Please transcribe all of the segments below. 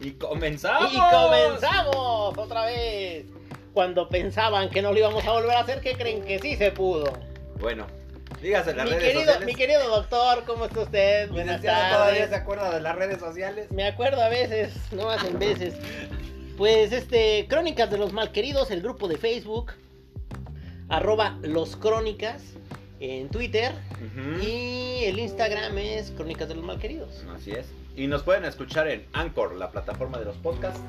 Y comenzamos. Y comenzamos otra vez. Cuando pensaban que no lo íbamos a volver a hacer, ¿qué creen que sí se pudo? Bueno, dígase las Mi redes querido, sociales. mi querido doctor, ¿cómo está usted? Buenas todavía se acuerda de las redes sociales. Me acuerdo a veces, no más en veces. Pues este, Crónicas de los Malqueridos, el grupo de Facebook, arroba los Crónicas en Twitter y el Instagram es Crónicas de los Malqueridos. Así es. Y nos pueden escuchar en Anchor, la plataforma de los podcasts.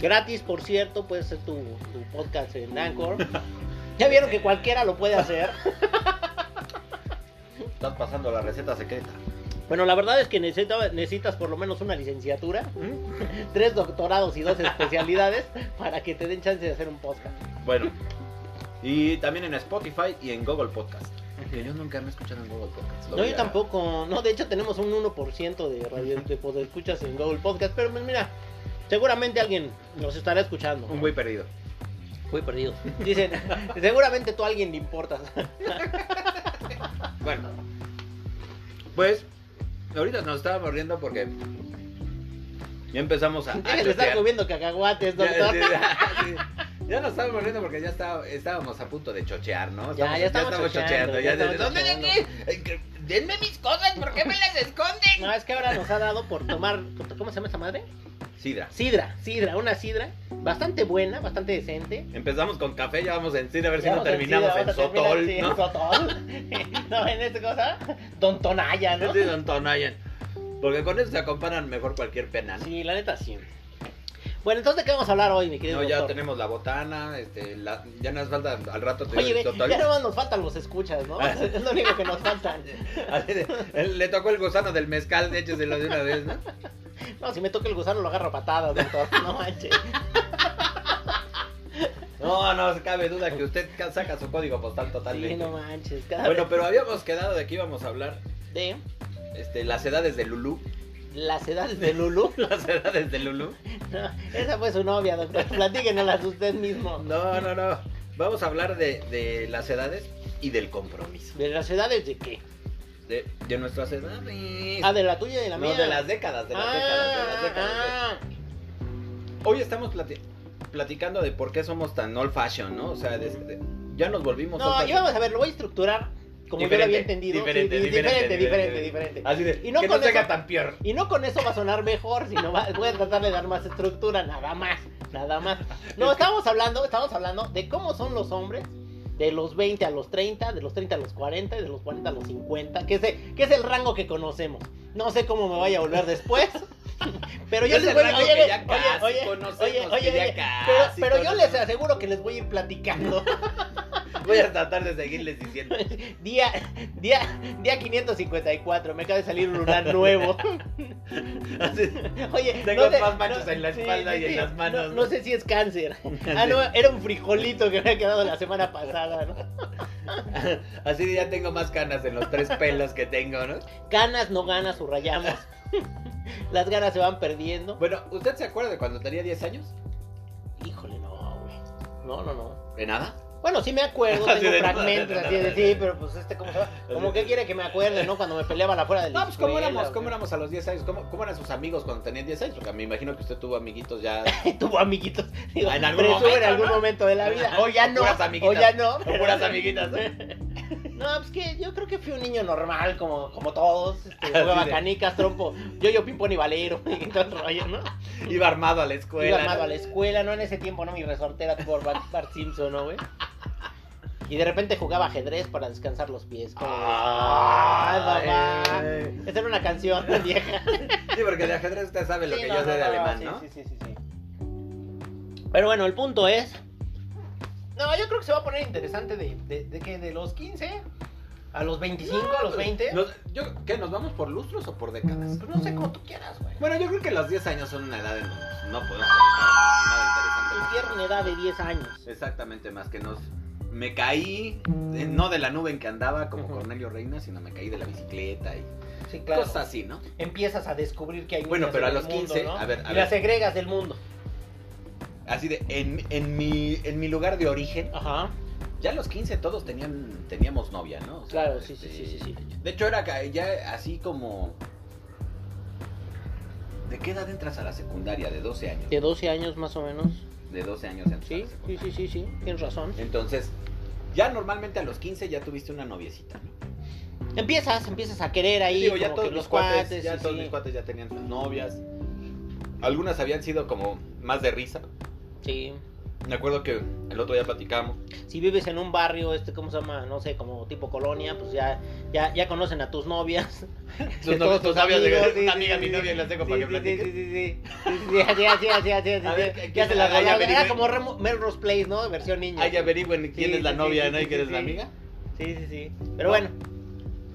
Gratis, por cierto, puede ser tu, tu podcast en Anchor. Ya vieron que cualquiera lo puede hacer. Estás pasando la receta secreta. Bueno, la verdad es que necesita- necesitas por lo menos una licenciatura, tres doctorados y dos especialidades para que te den chance de hacer un podcast. Bueno. Y también en Spotify y en Google Podcast. Que yo nunca me he escuchado en Google Podcast. Lo No, yo a- tampoco. No, de hecho tenemos un 1% de radio de escuchas en Google Podcast, pero pues mira, seguramente alguien nos estará escuchando. Un güey perdido. Fui perdido. Dicen, seguramente tú a alguien le importas. Bueno. Pues, ahorita nos estábamos riendo porque ya empezamos a. a de estar comiendo cacahuates, Ya, doctor. sí, ya, sí. Ya nos estábamos riendo porque ya está- estábamos a punto de chochear, ¿no? Ya, ya estamos chocheando, ya ya estamos ¿Dónde de chocheando. Eh, que- Denme mis cosas, ¿por qué me las esconden? No, es que ahora nos ha dado por tomar, ¿cómo se llama esa madre? Sidra. Sidra, sidra, una sidra bastante buena, bastante decente. Empezamos con café, ya vamos en sidra, a ver si Ya no terminamos sidra, en vamos a terminar, sotol, sí, en ¿no? sotol. no, en esta cosa, Don Tonaya, ¿no? Sí, Don Tonayan. Porque con eso se acompañan mejor cualquier pena, ¿no? Sí, la neta sí. Bueno, entonces, ¿de qué vamos a hablar hoy, mi querido No, ya doctor? tenemos la botana, este, la- ya nos falta al rato te Oye, ve, ya nomás nos faltan los escuchas, ¿no? Es lo único que nos faltan. Él- Le tocó el gusano del mezcal, de hecho, se lo de una vez, ¿no? No, si me toca el gusano lo agarro a patadas, doctor. No manches. No, no cabe duda que usted ca- saca su código postal Sí, totalmente. no manches. Cada Bueno, vez pero habíamos quedado de que íbamos a hablar de este, las edades de Lulú. Las edades de Lulu. Las edades de Lulú. No, esa fue su novia, doctor. Platíquenos usted mismo. No, no, no. Vamos a hablar de, de las edades y del compromiso. ¿De las edades de qué? De, de nuestras edades. Ah, de la tuya y de la no, mía. de las décadas, de las Ah, décadas, de las décadas. ah. Hoy estamos plati- platicando de por qué somos tan old fashion, ¿no? O sea, de- ya nos volvimos No, yo vamos a ver, lo voy a estructurar como yo lo había entendido. Diferente, Sí, diferente, diferente, diferente, Así de, Y no que con no eso- tan peor. Y no con eso va a sonar mejor, sino va- voy a tratar de dar más estructura, nada más, nada más. No, estamos hablando, estamos hablando de cómo son los hombres de los 20 a los 30, de los 30 a los 40 y de los 40 a los 50, que es, el- que es el rango que conocemos. No sé cómo me vaya a volver después. Pero yo Es les voy oye, oye, oye, oye, casi pero, pero yo les aseguro que les voy a ir platicando. Voy a tratar de seguirles diciendo. Día, día, día 554, me acaba de salir un lunar nuevo. Así- Oye, Tengo sé- más manchas en la espalda y en las manos, No, ¿no? no sé si es cáncer. Ah, no, era un frijolito que me había quedado la semana pasada, ¿no? Así ya tengo más canas en los tres pelos que tengo, ¿no? Ganas, no ganas, subrayamos. Las ganas se van perdiendo. Bueno, ¿usted se acuerda de cuando tenía 10 años? Híjole, no, güey. No, no, no. ¿De nada? Bueno, sí me acuerdo, tengo de- fragmentos así de sí, pero pues este, ¿cómo se va? Como que quiere que me acuerde, ¿no? Cuando me peleaban afuera del No, pues ¿cómo éramos? ¿Cómo éramos a los 10 años? ¿Cómo, cómo eran sus amigos cuando tenían 10 años? Porque me imagino que usted tuvo amiguitos ya... Tuvo amiguitos. Digo, En algún momento, en algún ¿no? momento de la vida. O ya no. O ya no. O puras amiguitas, ¿no? Pues que yo creo que fui un niño normal, como, como todos. Este, jugaba canicas, trompo, yo, yo, pimpón y valero, y todo el rollo, ¿no? Iba armado a la escuela. Iba armado ¿no? a la escuela, ¿no? En ese tiempo, ¿no? Mi resortera por Bart, Bart Simpson, ¿no, güey? Y de repente jugaba ajedrez para descansar los pies. como ¡Ay, papá! Ay. Esta era una canción vieja. Sí, porque de ajedrez usted sabe lo Sí, que no, yo no, sé de no, alemán, sí, ¿no? Sí, sí, sí, sí. Pero bueno, el punto es. No, yo creo que se va a poner interesante de, de, de que de los 15 a los 25, a los 20. Nos- yo, ¿Qué? ¿Nos vamos por lustros o por décadas? Pues no sé cómo tú quieras, güey. Bueno, yo creo que los 10 años son una edad en donde no podemos una edad de 10 años. Exactamente, más que nos... Me caí, eh, no de la nube en que andaba como. Cornelio Reina, sino me caí de la bicicleta y Sí, claro. cosas así, ¿no? Empiezas a descubrir que hay Bueno, pero a los mundo, 15, ¿no? a ver, a y ver. las segregas del mundo. Así de, en, en, mi, en mi lugar de origen, Ajá. ya a los 15 todos tenían, teníamos novia, ¿no? O sea, Claro, sí, sí, este, sí, sí, sí. De hecho, era ya así como... ¿De qué edad entras a la secundaria? De 12 años. De 12 años más o menos. De 12 años a Sí, sí, sí, sí, sí, tienes razón. Entonces, ya normalmente a los 15 ya tuviste una noviecita, ¿no? Empiezas, empiezas a querer ahí Digo, ya como todos que los cuates, cuates, ya sí, todos sí. mis cuates ya tenían sus novias. Algunas habían sido como más de risa. Sí. Me acuerdo que el otro día platicábamos. Si vives en un barrio, este, ¿cómo se llama? No sé, como tipo colonia, pues ya, ya, ya conocen a tus novias. Tus todos tus novias de- sí, una sí, amiga, sí, mi novia, las dejo para que platiquen. Sí, sí, sí, sí. Sí, sí, así, así, así, así, así, A ver, sí. ¿quién Ya se la. Era como Melrose Place, ¿no? Versión niño. Ahí averigüen quién es la novia, ¿no? Y quién es la amiga. Sí, sí, sí. Pero No. bueno,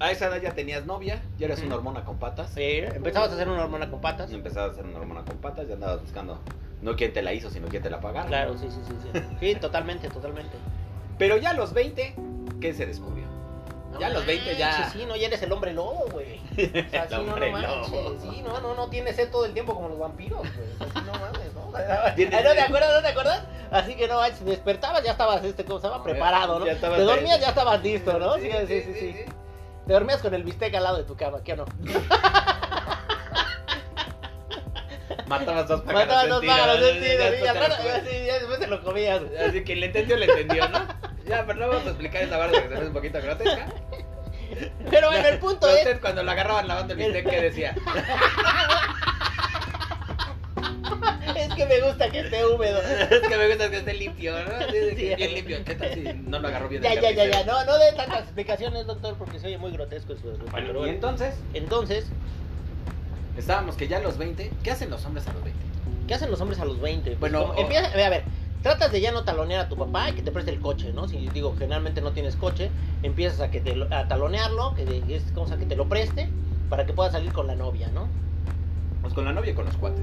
A esa edad ya tenías novia, ya eras una hormona con patas. sí, empezabas a hacer una hormona con patas. Empezabas a hacer una hormona con patas, ya andabas buscando no quién te la hizo, sino quién te la pagaron. Claro, sí, sí, sí, sí. Sí, totalmente, totalmente. Pero ya a los 20, ¿qué se descubrió? No Ya a los 20 ya- Sí, no, ya eres el hombre lobo, güey. O sea, El sí, no, no hombre manches. lobo. Sí, no, no, no tienes sed todo el tiempo como los vampiros, güey. Así no mames, ¿no? Ay, Tienes- ¿No te acuerdas? ¿No te acuerdas? Así que no manches, despertabas, ya estabas, este, ¿cómo se llama? No, Preparado, ¿no? ya estabas Te ahí. dormías, ya estabas listo, ¿no? Sí, sí, sí, sí. Te dormías con el bistec al lado de tu cama, ¿qué o no? Matabas dos pájaros Matabas de dos pájaros y después te lo comías. Así que le entendió, le entendió, ¿no? Ya, pero no vamos a explicar esa barra que se ve un poquito grotesca. Pero bueno, el punto es... usted cuando la agarraban lavando el bistec, ¿qué decía? Es que me gusta que esté húmedo. Es que me gusta que esté limpio, ¿no? Sí. bien limpio. ¿Qué tal si no lo agarró bien Ya, ya, ya, ya. No, no de tantas explicaciones, doctor, porque se oye muy grotesco eso. Bueno, y entonces, Entonces, estábamos que ya a los 20, ¿qué hacen los hombres a los 20? ¿qué hacen los hombres a los 20? Pues Bueno, como- o- empieza- a ver, tratas de ya no talonear a tu papá y que te preste el coche, ¿no? Si digo, generalmente no tienes coche, empiezas a que te a talonearlo, que es como sea, que te lo preste para que puedas salir con la novia, ¿no? Pues con la novia y con los cuates.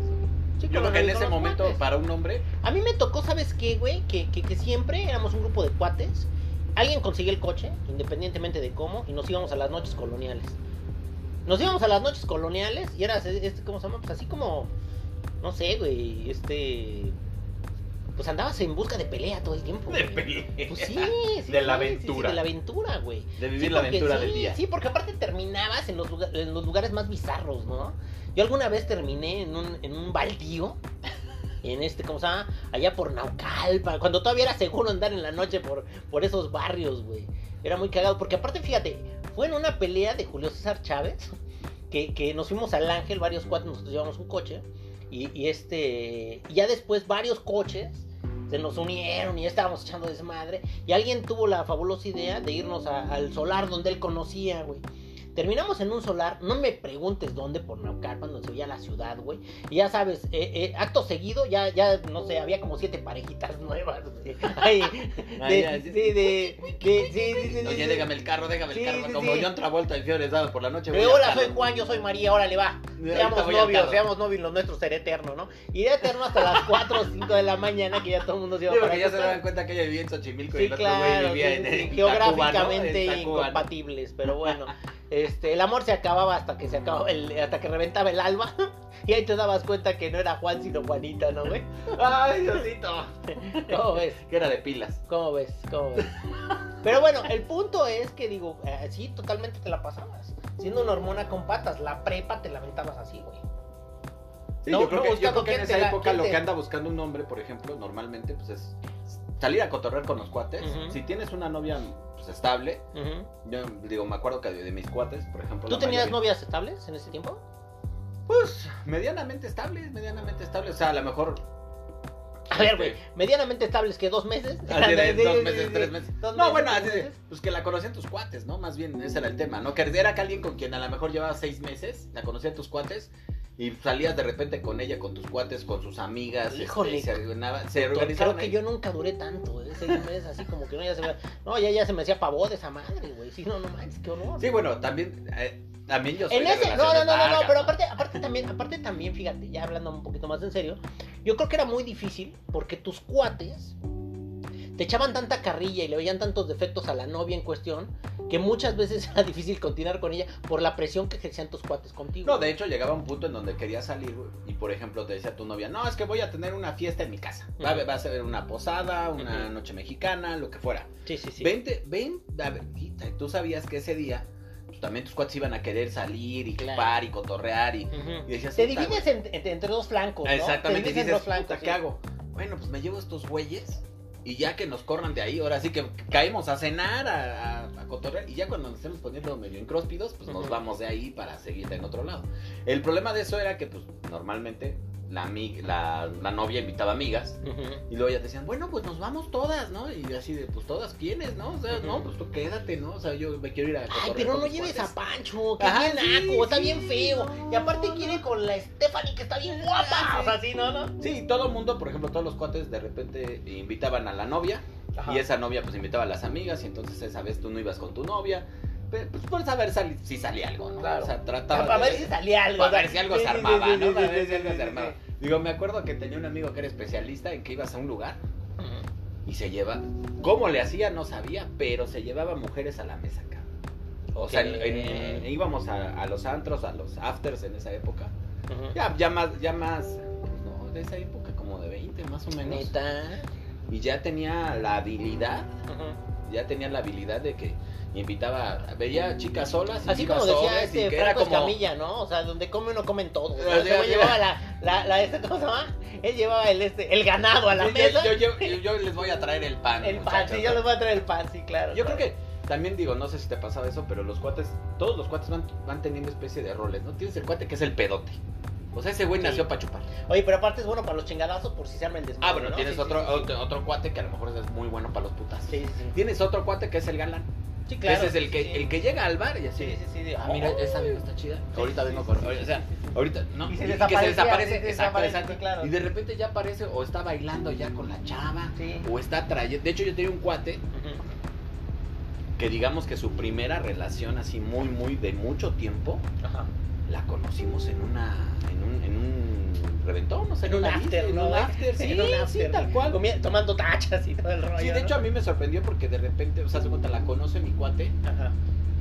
Sí, Yo creo que en ese momento, cuates. para un hombre, A mí me tocó, ¿sabes qué, güey? Que, que, que siempre éramos un grupo de cuates. Alguien conseguía el coche, independientemente de cómo, y nos íbamos a las noches coloniales. Nos íbamos a las noches coloniales y era, este, ¿cómo se llama? Pues así como, no sé, güey, este... Pues andabas en busca de pelea todo el tiempo. de pelea. Pues sí, sí, De la sí, sí, sí, aventura. de la aventura, güey. De vivir Sí, la porque- aventura sí, del día. Sí, porque aparte terminabas en los, lugar- en los lugares más bizarros, ¿no? Yo alguna vez terminé en un, en un baldío, en este, ¿cómo se llama? Allá por Naucalpa, cuando todavía era seguro andar en la noche por, por esos barrios, güey. Era muy cagado, porque aparte, fíjate, fue en una pelea de Julio César Chávez, que, nos fuimos al Ángel, varios cuatro, nos llevamos un coche, y, este, ya después varios coches se nos unieron y ya estábamos echando desmadre. Y alguien tuvo la fabulosa idea de irnos al solar donde él conocía, güey. Terminamos en un solar, no me preguntes dónde, por Naucalpan, donde se veía la ciudad, güey. Y ya sabes, eh, eh, acto seguido, ya, ya, no sé, había como siete parejitas nuevas, güey. Ay, Ah, de, sí, sí. de, de, sí, sí, Oye, déjame el carro, déjame Sí, el carro. sí, Como sí. John Travolta en Fiores Dados por la noche. Voy al hola, soy Juan, yo soy María, órale, va. Seamos novios, seamos novios, lo nuestro será eterno, ¿no? Iré eterno hasta las 4 o 5 de la mañana, que ya todo el mundo se iba Sí, para ya se daban cuenta que ella vivía en Xochimilco y el otro güey claro, vivía sí, en, sí, en geográficamente incompatibles, pero bueno, este, el amor se acababa hasta que se acababa el, hasta que reventaba el alba y ahí te dabas cuenta que no era Juan sino Juanita, ¿no, güey? Ay, Diosito. ¿Cómo ves? Que era de pilas. ¿Cómo ves? ¿Cómo ves? Pero bueno, el punto es que digo, eh, sí, totalmente te la pasabas. Siendo una hormona con patas, la prepa te la aventabas así, güey. Sí, No, yo creo no que, yo buscando creo que en esa la- época lo te- que anda buscando un hombre, por ejemplo, normalmente, pues es salir a cotorrear con los cuates. Si tienes una novia pues, estable, yo digo, me acuerdo que de, mis cuates, por ejemplo. ¿Tú tenías mayoría- novias estables en ese tiempo? Pues medianamente estables, medianamente estables. O sea, a lo mejor. A ver, este, güey, medianamente estables que dos meses. De dos meses, tres meses. Dos No, meses, bueno, así de, pues que la conocían tus cuates, ¿no? Más bien ese era el tema, ¿no? Que era que alguien con quien a lo mejor llevabas seis meses, la conocían tus cuates, y salías de repente con ella, con tus cuates, con sus amigas, este, Híjole. y se, se Creo organizaron que yo nunca duré tanto, ¿eh? seis meses, así como que no, ya se me, no, ya, ya se me hacía pavor de esa madre, güey. Sí, no, no manches, qué horror. Sí, bueno, también, eh, también yo soy En ese, no, no, no, no, no, largas, pero aparte, aparte también, aparte también, fíjate, ya hablando un poquito más en serio, yo creo que era muy difícil porque tus cuates te echaban tanta carrilla y le veían tantos defectos a la novia en cuestión que muchas veces era difícil continuar con ella por la presión que ejercían tus cuates contigo. No, de hecho llegaba un punto en donde querías salir y por ejemplo te decía tu novia, no, es que voy a tener una fiesta en mi casa. Va, a- Ujú. va a ser una posada, una Ujú. noche mexicana, lo que fuera. Sí, sí, sí. Vente, ven, a ver, y tú sabías que ese día pues, también tus cuates iban a querer salir y Claro. chupar y cotorrear y, Ujú. y decías, Te "Puta, divides güey". en- en- entre dos flancos, ¿no? Exactamente, Te y divides en dices, dos flancos, "Puta, sí. ¿qué hago? Bueno, pues me llevo estos güeyes y ya que nos corran de ahí, ahora sí que caemos a cenar, a, a, a cotorrear, y ya cuando nos estemos poniendo medio incróspidos, pues nos vamos de ahí para seguir en otro lado. El problema de eso era que, pues, normalmente la, la, la novia invitaba amigas, y luego ya te decían, bueno, pues nos vamos todas, ¿no? Y así de, pues todas, ¿quiénes, no? O sea, no, pues tú quédate, ¿no? O sea, yo me quiero ir a Ay, pero no lleves cuates". a Pancho, que Ajá, es bien sí, naco, está sí, bien feo. no, y aparte no. quiere con la Stephanie, que está bien guapa. Ah, O sea, sí, ¿no? no? Sí, todo el mundo, por ejemplo, todos los cuates de repente invitaban a la novia Ajá. y esa novia pues invitaba a las amigas y entonces esa vez tú no ibas con tu novia, pues por saber si salía algo, ¿no? Claro. O sea, trataba Para de- ver si salía algo. para o sea, ver si algo sí, se armaba, sí, ¿no? Para ver si algo se armaba. Digo, me acuerdo que tenía un amigo que era especialista en que ibas a un lugar y se lleva, cómo le hacía no sabía, pero se llevaba mujeres a la mesa acá. O sea, en- en- Ok. íbamos a, a los antros, a los afters en esa época. Ya, ya más, ya más, pues no, de esa época como de 20 más o menos. Neta. Y ya tenía la habilidad, ya tenía la habilidad de que invitaba, veía chicas solas y Así iba como decía sobres, y este Franco como Escamilla, ¿no? O sea, donde come uno comen todo. O sea, sí, sí. llevaba la, la, la, este, ¿cómo se llama? Él llevaba el, este, el ganado a la Sí, yo- mesa. Yo, yo- yo- yo les voy a traer el pan. el pan, muchachos. sí, yo les voy a traer el pan, sí, claro. Yo creo claro. que también digo, no sé si te pasaba eso, pero los cuates, todos los cuates van, van teniendo especie de roles, ¿no? Tienes el cuate que es el pedote. O sea, ese güey Sí. nació para chupar. Oye, pero aparte es bueno para los chingadazos por si se arma el desmadre. Ah, bueno, ¿no? tienes Sí, otro, sí, otro, otro cuate que a lo mejor es muy bueno para los putas. Sí, sí. Tienes otro cuate que es el galán. Sí, claro. Ese es el que, sí. el que llega al bar y así. Sí, sí, sí. sí. Ah, mira, Oh. esa vieja está chida. Ahorita vengo con. o sea, ahorita, ¿no? Y se que desaparece, se desaparece, exacto. claro. Y de repente ya aparece o está bailando ya con la chava. Sí. O está trayendo. De hecho, yo tenía un cuate que digamos que su primera relación así muy, muy de mucho tiempo Ajá. la conocimos en una. en un, en un reventón, no sé. En un after, en ¿no? un güey? after, sí, En un sí, tal cual. Tomando tachas y todo el rollo. Sí, de hecho a mí me sorprendió porque de repente, o sea, se cuenta, la conoce mi cuate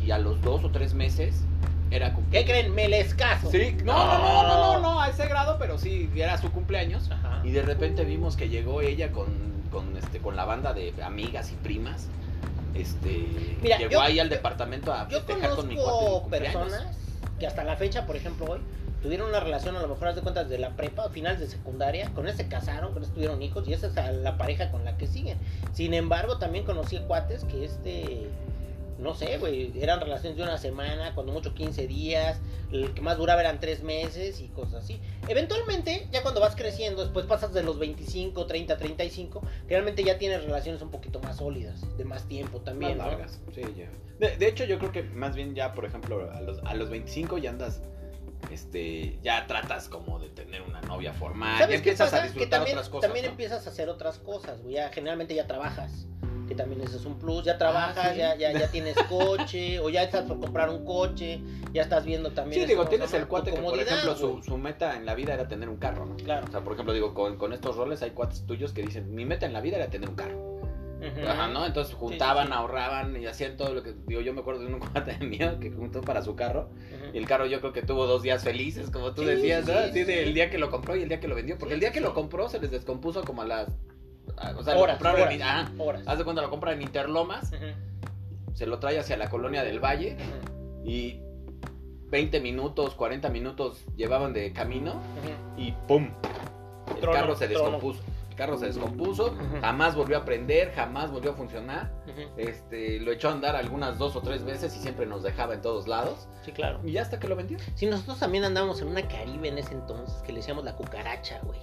y a los dos o tres meses era ¿Qué cumpleaños. creen? Me les caso. Sí, no, no, no, no, no, no, a ese grado, pero sí, era su cumpleaños. Ajá. Y de repente vimos que llegó ella con, con, este, con la banda de amigas y primas. Este, Mira, llegó yo- ahí al yo- departamento a Yo festejar con mi cuate. personas que hasta la fecha, por ejemplo, hoy, tuvieron una relación a lo mejor haz de cuentas de la prepa finales de secundaria, con ese se casaron, con ese tuvieron hijos y esa es a la pareja con la que siguen. Sin embargo, también conocí cuates que este no sé, güey, eran relaciones de una semana, cuando mucho 15 días, el que más duraba eran 3 meses y cosas así. Eventualmente, ya cuando vas creciendo, después pasas de los 25, 30, 35, realmente ya tienes relaciones un poquito más sólidas, de más tiempo también, Más ¿no? largas, sí, ya. De, de hecho, yo creo que más bien ya, por ejemplo, a los, a los 25 ya andas, este, ya tratas como de tener una novia formal, ya ¿Sabes qué empiezas pasa? a Que disfrutar también, otras cosas. también ¿no? empiezas a hacer otras cosas, güey. Ya, generalmente ya trabajas. Que también ese es un plus. Ya trabajas, Ah, sí. ya, ya, ya tienes coche, o ya estás por comprar un coche, ya estás viendo también. Sí, digo, ¿cómo se tienes el cuate que, por ejemplo, su, su meta en la vida era tener un carro, ¿no? Claro. O sea, por ejemplo, digo, con, con estos roles hay cuates tuyos que dicen, mi meta en la vida era tener un carro. Ajá, ¿no? Entonces juntaban, sí, sí. ahorraban y hacían todo lo que... Digo, yo me acuerdo de un cuate mío que juntó para su carro. Y el carro yo creo que tuvo dos días felices, como tú decías, ¿no? sí, Así de el día que lo compró y el día que lo vendió. Porque el día que lo compró se les descompuso como a las... a- O sea, lo Horas, horas, en... Horas. Haz de cuenta, lo compra en Interlomas, se lo trae hacia la colonia del Valle y 20 minutos, 40 minutos llevaban de camino y ¡pum! El Trono, carro se descompuso. Carro se descompuso, jamás volvió a prender, jamás volvió a funcionar. Este, lo echó a andar algunas dos o tres veces y siempre nos dejaba en todos lados. Sí, claro. Y ya hasta que lo vendió. Sí, nosotros también andábamos en una Caribe en ese entonces que le decíamos la cucaracha, güey.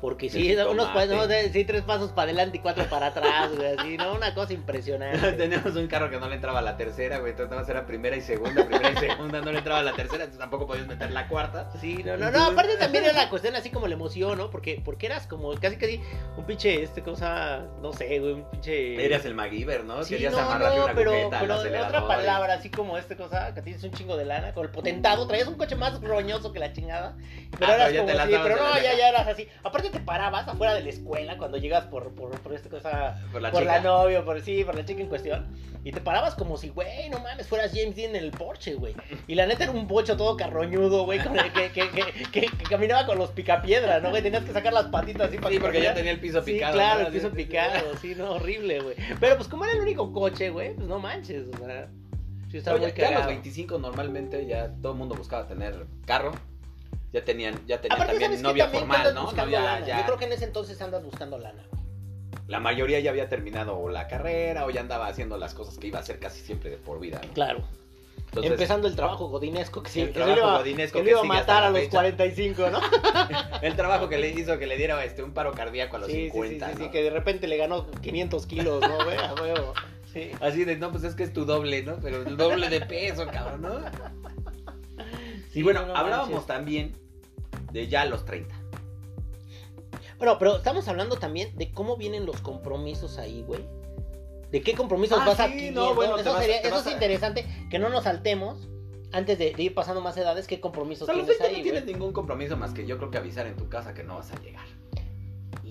Porque sí, unos pa- jitomate. no, sí, tres pasos para adelante y cuatro para atrás, güey, así, ¿no? Una cosa impresionante. Teníamos un carro que no le entraba a la tercera, güey. Entonces nada era primera y segunda, primera y segunda, no le entraba a la tercera, entonces tampoco podías meter la cuarta. Sí, no, no, no, aparte también era la cuestión así como la emoción, ¿no? Porque, porque eras como casi casi un pinche, este cosa, no sé, güey, un pinche... Eras el MacGyver, ¿no? Sí, Querías no, amarrarle no, una pero, cujeta pero otra palabra, así como este cosa, que tienes un chingo de lana, con el potentado, traías un coche más roñoso que la chingada, pero Ah, eras pero como pero no, ya, ya eras así. Aparte te parabas afuera de la escuela cuando llegas por, por, por esta cosa, Por la por chica. la novia, por sí, por la chica en cuestión, y te parabas como si, güey, no mames, fueras James Dean en el Porsche, güey. Y la neta era un bocho todo carroñudo, güey, que, que, que, que- que caminaba con los picapiedras, ¿no, güey? Tenías que sacar las patitas así para Sí, que porque ya tenía el piso Sí, picado. claro, ¿no? el piso Sí, sí, sí. picado, sí, no, horrible, güey. Pero pues como era el único coche, güey, pues no manches, o sea. Sí, está Oye, muy ya a los cagado. 25 normalmente ya todo el mundo buscaba tener carro. Ya tenían, ya tenían Aparte, también novia formal, ¿no? Novia lana. ya- Yo creo que en ese entonces andas buscando lana. güey. La mayoría ya había terminado o la carrera o ya andaba haciendo las cosas que iba a hacer casi siempre de por vida. ¿no? Claro. Entonces, Empezando el trabajo godinesco que sí, El trabajo iba, godinesco que que le iba a matar a los fecha. 45, ¿no? el trabajo que le hizo que le diera este, un paro cardíaco a los sí, sí, 50. sí, sí, ¿no? sí, que de repente le ganó 500 kilos, ¿no, güey? A huevo. Sí. Así de, no, pues es que es tu doble, ¿no? Pero el doble de peso, cabrón, ¿no? Sí, y bueno, no hablábamos manches. también de ya los 30. Bueno, pero estamos hablando también de cómo vienen los compromisos ahí, güey. ¿De qué compromisos Ah, vas sí, adquiriendo? no, bueno, eso vas- sería- eso vas es a- interesante, que no nos saltemos antes de, de ir pasando más edades, qué O compromisos sea, los tienes 30 ahí, no tienes güey. ningún compromiso más que yo creo que avisar en tu casa que no vas a llegar.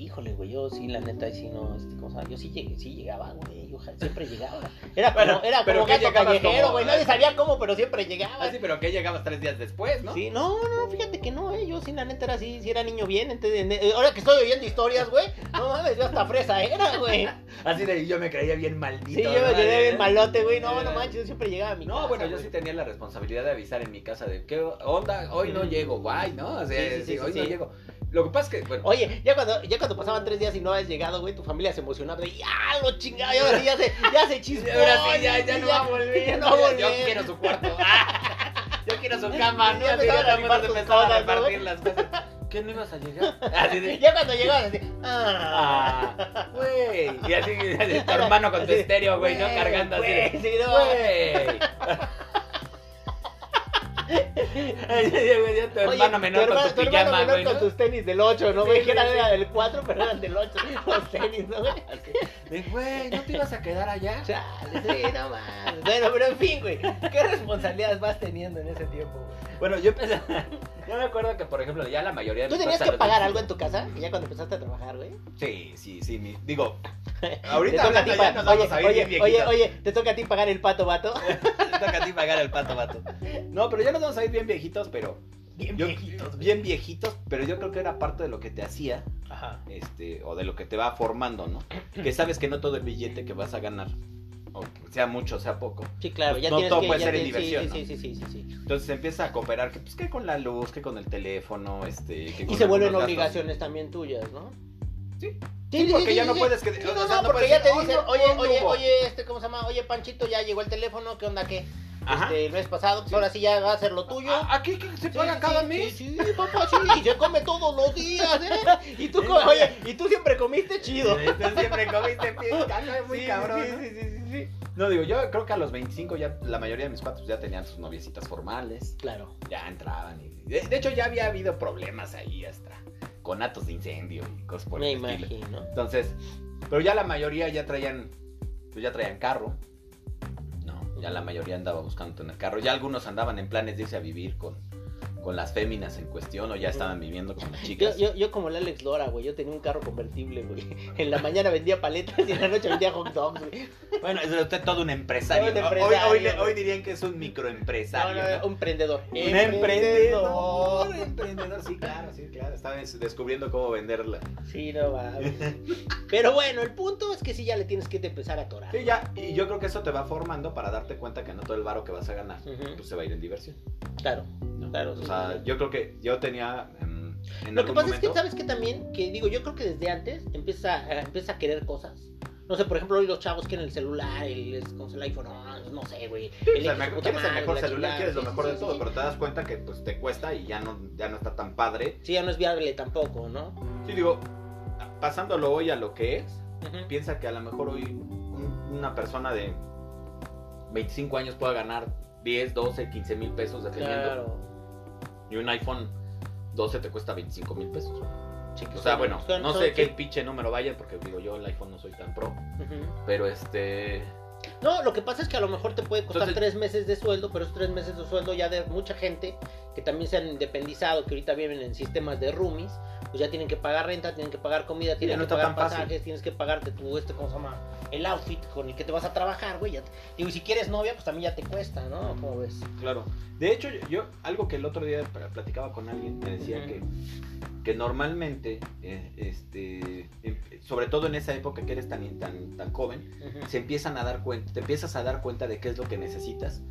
Híjole, güey, yo sí, la neta, y sí, no, este, ¿cómo se llama? yo sí, llegué, sí llegaba, güey, yo siempre llegaba. Era como, Bueno, era como ¿qué gato callejero, güey, nadie sabía cómo, pero siempre llegaba. Ah, sí, pero que llegabas tres días después, ¿no? Sí, no, no, fíjate que no, eh, yo sí, la neta era así, sí era niño bien, entonces, en- eh, ahora que estoy oyendo historias, güey, no mames, yo hasta fresa era, güey. Así de yo me creía bien maldito. Sí, yo ¿no? me quedé bien Eh, malote, güey, no, eh, no manches, yo siempre llegaba a mi No, casa, bueno, yo sí tenía la responsabilidad de avisar en mi casa de qué onda, hoy no llego, guay, ¿no? O sea, Sí, sí, hoy no sí. llego. Lo que pasa es que, bueno, Oye, ya cuando, ya cuando pasaban tres días y no habías llegado, güey, tu familia se emocionaba de, ya lo chingado, y sí ya se, ya se chispó. ahora sí, ya, ya no va a volver. ya no va a volver. Yo quiero su cuarto. yo quiero su cama, ¿no? Ya empezaban a ya empezaban a repartir las cosas. ¿Qué no ibas a llegar? Así de, Ya cuando llegabas así, ah, ah. Y así, así, tu hermano con tu estéreo, güey, ¿no? Cargando así. de, sí, no, Güey. Tu hermano Oye, menor tu con hermano- tu tu hermano pijama, menor güey. con ¿no? tus tenis del 8, ¿no, Sí, güey? Que era del 4, pero eran del 8, los tenis, ¿no, güey? De, Güey, ¿no te ibas a quedar allá? Chale, sí, no mames. Bueno, pero en fin, güey, ¿qué responsabilidades vas teniendo en ese tiempo, güey? Bueno, yo empecé. Yo me acuerdo que, por ejemplo, ya la mayoría de ¿Tú tenías que pagar algo en tu casa? Ya cuando empezaste a trabajar, güey. Sí, sí, sí. mi- Digo, ahorita hablando ya nos vamos oye, a ir oye, bien oye, viejitos. oye, te toca a ti pagar el pato, vato. Te toca a ti pagar el pato, vato. No, pero ya nos vamos a ir bien viejitos, pero. Bien yo- viejitos, güey. Bien viejitos, pero yo creo que era parte de lo que te hacía, Ajá. este, o de lo que te va formando, ¿no? Que sabes que no todo el billete que vas a ganar, o sea mucho, sea poco. Sí, claro, ya No tienes todo que... puede ya ser en tienes- sí, diversión, Sí, sí, sí, sí, sí. Entonces empieza a cooperar, que pues que con la luz, que con el teléfono, este, que Y con se vuelven obligaciones también tuyas, ¿no? Sí. Sí, porque ya no puedes que- Sí, o no, sea, no, porque puedes ya te dicen, "Oh, no, oye, oye, hubo". oye, este, ¿cómo se llama? Oye, Panchito, ya llegó el teléfono, ¿qué onda, qué? Este, el mes pasado, pues ahora sí ya va a ser lo tuyo. Aquí que se Sí, paga sí, cada sí, mes. Sí, sí, papá, sí, y se come todos los días, ¿eh? Y tú, Sí, co- sí. oye, y tú siempre comiste chido. Entonces siempre comiste ¿no? muy Sí, cabrón. sí, ¿no? sí, sí, sí, sí. No, digo, yo creo que a los 25 ya la mayoría de mis cuates ya tenían sus noviecitas formales, Claro. ya entraban y... De, de hecho, ya había habido problemas ahí hasta con atos de incendio y cosas por Me el estilo. imagino. Entonces, pero ya la mayoría ya traían, pues ya traían carro. Ya la mayoría andaba buscando tener carro. Ya algunos andaban en planes de irse a vivir con, con las féminas en cuestión o ya estaban viviendo con las chicas. yo, yo como el Alex Lora, güey, yo tenía un carro convertible, güey. En la mañana vendía paletas y en la noche vendía hot dogs, güey. Bueno, es usted todo un empresario. Todo un empresario, hoy, dirían que es un microempresario. no, ¿no? un emprendedor. Un emprendedor. Emprendedor, sí, claro, sí, claro. Estaba des- descubriendo cómo venderla. Sí, no va. Pero bueno, el punto es que sí ya le tienes que empezar a atorar. Sí, ya. Y yo creo que eso te va formando para darte cuenta que no todo el varo que vas a ganar pues se va a ir en diversión. Claro. Claro, O sí, sea, yo creo que yo tenía. em, en Lo que pasa es que, ¿sabes que También, que digo, yo creo que desde antes empieza, eh, empieza a querer cosas. No sé, por ejemplo, hoy los chavos quieren el celular, el, con el iPhone, no, no sé, güey. Sí, o El sea, hijo de me- su puta quieres el mejor la celular, quieres lo mejor sí, de sí, todo, pero te das cuenta que pues te cuesta y ya no, ya no está tan padre. Sí, ya no es viable tampoco, ¿no? Sí, digo, pasándolo hoy a lo que es, piensa que a lo mejor hoy un- una persona de 25 años pueda ganar 10, 12, 15 mil pesos dependiendo. Claro. Y un iPhone 12 te cuesta 25 mil pesos. Sí, O sea, bueno, son- no son- sé sí. qué pinche número vaya, porque digo yo el iPhone no soy tan pro. Pero este. No, lo que pasa es que a lo mejor te puede costar Entonces- tres meses de sueldo, pero esos tres meses de sueldo ya de mucha gente que también se han independizado, que ahorita viven en sistemas de roomies, pues ya tienen que pagar renta, tienen que pagar comida, tienen no que pagar fácil. pasajes, tienes que pagarte tu, este, ¿cómo se llama? El outfit con el que te vas a trabajar, güey. Digo, y si quieres novia, pues también ya te cuesta, ¿no? ¿Cómo ves? Claro. De hecho, yo, algo que el otro día pl- platicaba con alguien, me decía que, que normalmente, eh, este, em- sobre todo en esa época que eres tan, tan, tan joven, se empiezan a dar cuenta, te empiezas a dar cuenta de qué es lo que necesitas,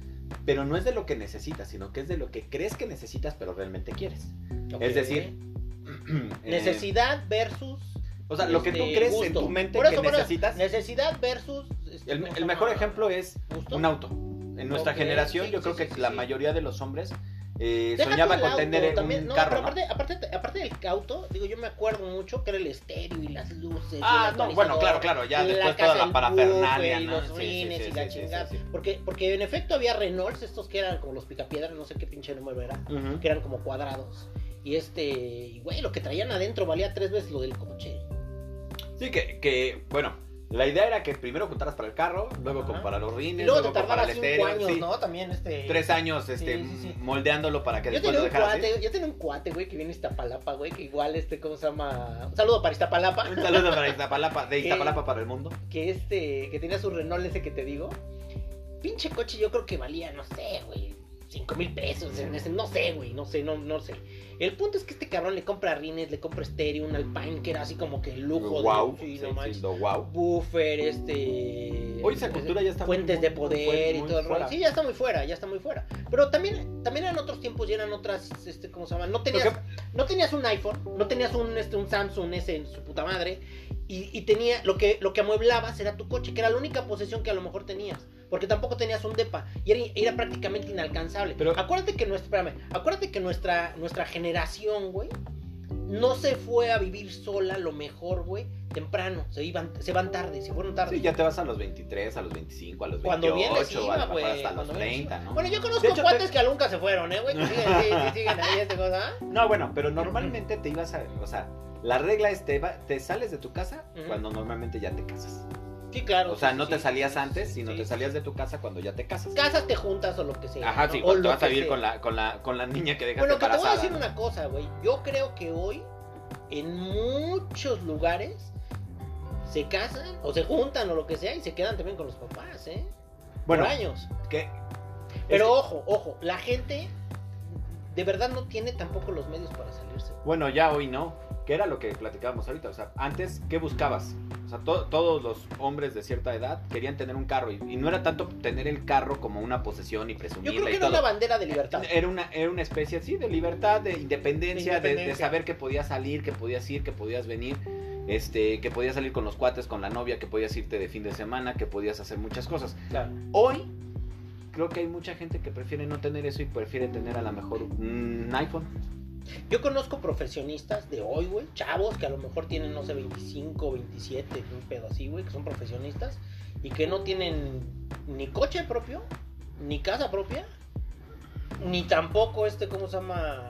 pero no es de lo que necesitas, sino que es de lo que crees que necesitas, pero realmente quieres. Es decir, eh, Necesidad versus. O sea, lo que tú este, crees en gusto. tu mente Por que eso, eso, necesitas, Necesidad versus. este, el, ¿cómo el mejor ejemplo es ¿Gusto? un auto. En nuestra Ok, generación, sí, yo sí, creo que sí, la mayoría de los hombres eh, soñaba con auto, tener también, un no, carro. pero ¿no? aparte, aparte, aparte del auto, digo, yo me acuerdo mucho que era el estéreo y las luces. Ah, no, bueno, claro, claro, ya después casa toda la parafernalia, y ¿no? los rines y la chingada. Porque, porque en efecto había Renaults, estos que eran como los picapiedras, no sé qué pinche número era, que eran como cuadrados. Y este, y güey, lo que traían adentro valía tres veces lo del coche. Sí, que, que, bueno, la idea era que primero juntaras para el carro, luego Ajá. como para los Y rines, luego te luego como para tardaba el cinco estéreo. años, sí. ¿no? También este. Tres años este, Sí, sí, moldeándolo para que Yo después lo dejaras. cuate, yo tenía un cuate, güey, que viene de Iztapalapa, güey, que igual, este, ¿cómo se llama? Un saludo para Iztapalapa. Un saludo para Iztapalapa, de. Iztapalapa para el mundo. que este, que tenía su Renault ese que te digo. Pinche coche yo creo que valía, no sé, güey, cinco mil pesos en ese, no sé, güey, no sé, no, no sé. El punto es que este cabrón le compra rines, le compra estéreo, un Alpine que era así como que el lujo wow, de... Sí, sí, no wow. Buffer, este... Hoy esa cultura ya está Fuentes muy- de muy poder y todo el rollo. Sí, ya está muy fuera, ya está muy fuera. Pero también, también eran otros tiempos y eran otras, este, ¿cómo se llama? No tenías, no tenías un iPhone, no tenías un, este, un Samsung ese en su puta madre. Y, y tenía, lo que, lo que amueblabas era tu coche, que era la única posesión que a lo mejor tenías. Porque tampoco tenías un depa. Y era, era prácticamente inalcanzable. Pero- acuérdate que nuestra, espérame, acuérdate que nuestra, nuestra generación, güey, no se fue a vivir sola lo mejor, güey, temprano. Se iban, se van tarde, se fueron tarde. Sí, ya te vas a los 23, a los 25, a los 28, Cuando lo iba, güey. hasta los cuando bien les 30, iba. ¿no? Bueno, yo conozco De hecho, cuates te- que nunca se fueron, ¿eh, güey? Que siguen, sí, sí, siguen ahí, este cosa. No, bueno, pero normalmente te ibas a, o sea, la regla es te, va- te sales de tu casa cuando normalmente ya te casas. Sí, claro. O sea, sí, no sí, te sí, salías antes, sino te salías de tu casa cuando ya te casas. Casas te juntas o lo que sea. Ajá, ¿no? sí, O te vas a vivir con la, con, la, con la niña que dejaste Bueno, que te voy a decir una cosa, güey. Yo creo que hoy, en muchos lugares, se casan o se juntan o lo que sea y se quedan también con los papás, ¿eh? Bueno, Por años. que Pero ojo, ojo, la gente de verdad no tiene tampoco los medios para salirse. bueno, ya hoy no. Que era lo que platicábamos ahorita. O sea, antes, ¿qué buscabas? Sea, to- todos los hombres de cierta edad querían tener un carro. Y, y no era tanto tener el carro como una posesión y Yo presumirla creo que y era todo. una bandera de libertad. Era una, era una especie así de libertad, de independencia, De de, independencia. de saber que podías salir, que podías ir, que podías venir, este, que podías salir con los cuates, con la novia, que podías irte de fin de semana, que podías hacer muchas cosas. Claro. Hoy creo que hay mucha gente que prefiere no tener eso y prefiere tener a lo mejor un iPhone. Yo conozco profesionistas de hoy, güey, chavos que a lo mejor tienen, no sé, 25, 27, un pedo así, güey, que son profesionistas y que no tienen ni coche propio, ni casa propia, ni tampoco este, ¿cómo se llama?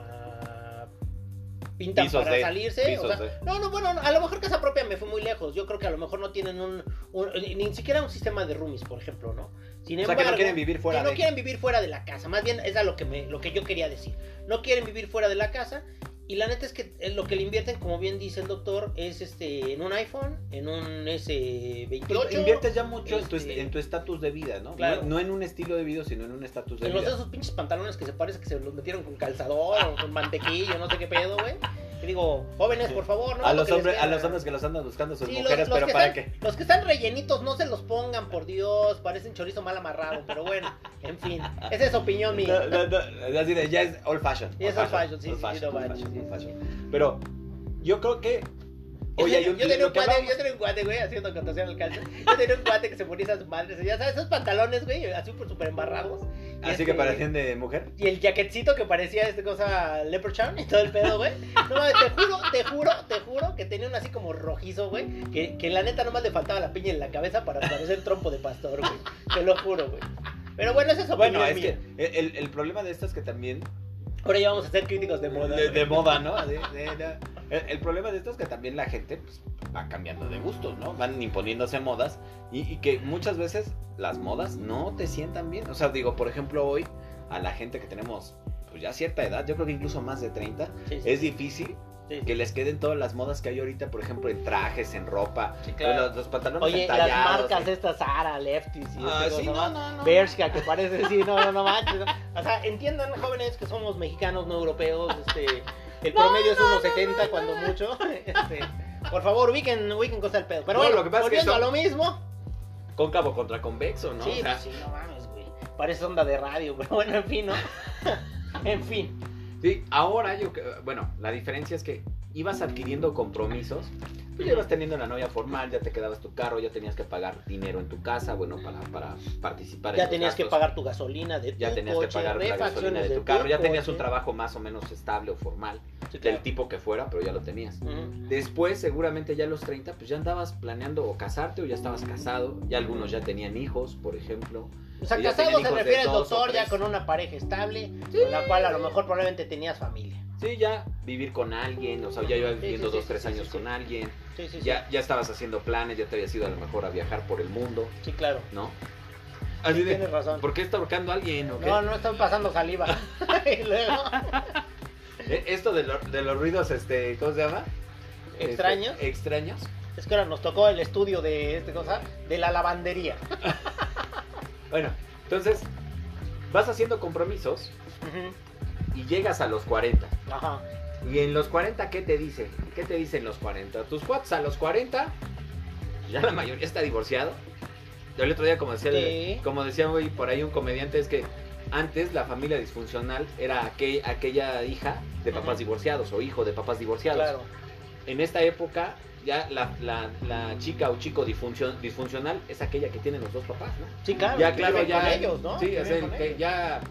Pintan Pisos para de- salirse. o sea. No, no, bueno, a lo mejor casa propia me fui muy lejos. Yo creo que a lo mejor no tienen un, un- ni siquiera un sistema de roomies, por ejemplo, ¿no? Sin o sea, que no quieren vivir fuera que no de... quieren vivir fuera de la casa. Más bien, es a lo que, me, lo que yo quería decir. No quieren vivir fuera de la casa. Y la neta es que eh, lo que le invierten, como bien dice el doctor, es este en un iPhone, en un S28. Pero inviertes ya mucho en tu este- est- en tu estatus de vida, ¿no? Claro. No, no en un estilo de vida, sino en un estatus de En los de vida. esos pinches pantalones que se parece que se los metieron con calzador o con mantequilla, no sé qué pedo, güey. Y digo, jóvenes, por favor, no. a, lo los que hombres, a los hombres que los andan buscando sus Sí, mujeres, los pero que ¿para están- qué? Los que están rellenitos no se los pongan, por Dios, parecen chorizo mal amarrado, pero bueno, en fin, esa es opinión mía. No, no, no, así de, ya es old fashion. Y es old fashion, sí, old sí. Pero yo creo que. Yo, Oye, yo tenía un hablamos- yo tenía un cuate, güey, haciendo contación al calcio. Yo tenía un cuate que se ponía esas madres, ya sabes, esos pantalones, güey, así súper embarrados. Y Así este- que parecían de mujer. Y el jaquetcito que parecía este cosa Leprechaun y todo el pedo, güey. No mames, te juro, te juro, te juro que tenía un así como rojizo, güey. Que, que la neta nomás le faltaba la piña en la cabeza para parecer trompo de pastor, güey. Te lo juro, güey. Pero bueno, es opinión Bueno, es mía. que el, el problema de esto es que también. Ahora ya vamos a ser críticos de moda. De, moda, ¿no? De- de- de- el, el problema de esto es que también la gente pues, va cambiando de gustos, ¿no? Van imponiéndose modas y, y que muchas veces las modas no te sientan bien. O sea, digo, por ejemplo, hoy a la gente que tenemos pues ya cierta edad, yo creo que incluso más de 30, Sí, sí. es difícil Sí. Que les queden todas las modas que hay ahorita, por ejemplo, en trajes, en ropa, Sí, claro. los, los pantalones Oye, las marcas ¿sí? estas Zara, Lefties y Ah, este, sí, ¿cómo se no, no, no. Bershka, que parece, sí, no, no, no manches. ¿no? O sea, entiendan, jóvenes, que somos mexicanos, no europeos. Este, el promedio es unos 70 cuando mucho. Este, por favor, ubiquen, ubiquen cosa del pedo. Pero No, bueno, lo que pasa es que volviendo son- a lo mismo. Cóncavo contra convexo, ¿no? sí, O sea, sí, no mames, güey. Parece onda de radio, pero bueno, en fin, ¿no? en fin. Sí, ahora yo, que- bueno, la diferencia es que ibas adquiriendo compromisos, pues ya ibas teniendo una novia formal, ya te quedabas tu carro, ya tenías que pagar dinero en tu casa, bueno, para, para participar en Ya tenías que pagar tu gasolina de tu ya tenías coche, que pagar la gasolina de tu carro, ya tenías un trabajo más o menos estable o formal, Sí, del tipo que fuera, pero ya lo tenías. Después, seguramente ya a los 30, pues ya andabas planeando o casarte o ya estabas casado, ya algunos ya tenían hijos, por ejemplo. O sea, casado se refiere dos o doctor ya tres. con una pareja estable, con la cual a lo mejor probablemente tenías familia. Sí, ya vivir con alguien, o sea, ya ibas viviendo sí, dos, sí, tres sí, años sí, sí. con alguien. Sí, sí, sí. Ya, ya estabas haciendo planes, ya te habías ido a lo mejor a viajar por el mundo, Sí, claro. ¿no? Sí, Así de, tienes razón. ¿por qué está ahorcando a alguien? o qué? No, no están pasando saliva. y luego, Eh, Esto de, lo- de los ruidos, este, ¿cómo se llama? extraños. Este, extraños. Es que ahora nos tocó el estudio de este cosa, de la lavandería. Bueno, entonces, vas haciendo compromisos y llegas a los 40. Ajá. Y en los 40, ¿qué te dice? ¿Qué te dicen los 40? Tus cuates a los 40, ya la mayoría está divorciado. Yo el otro día, como decía, como decía hoy por ahí un comediante, es que antes la familia disfuncional era aquel- aquella hija de papás divorciados o hijo de papás divorciados. Claro. En esta época, ya la, la- la chica o chico disfuncio- disfuncional es aquella que tienen los dos papás, ¿no? Sí, claro. ya, que claro, viven ya. con ellos, ¿no? Sí, Que es viven el con que ellos. ya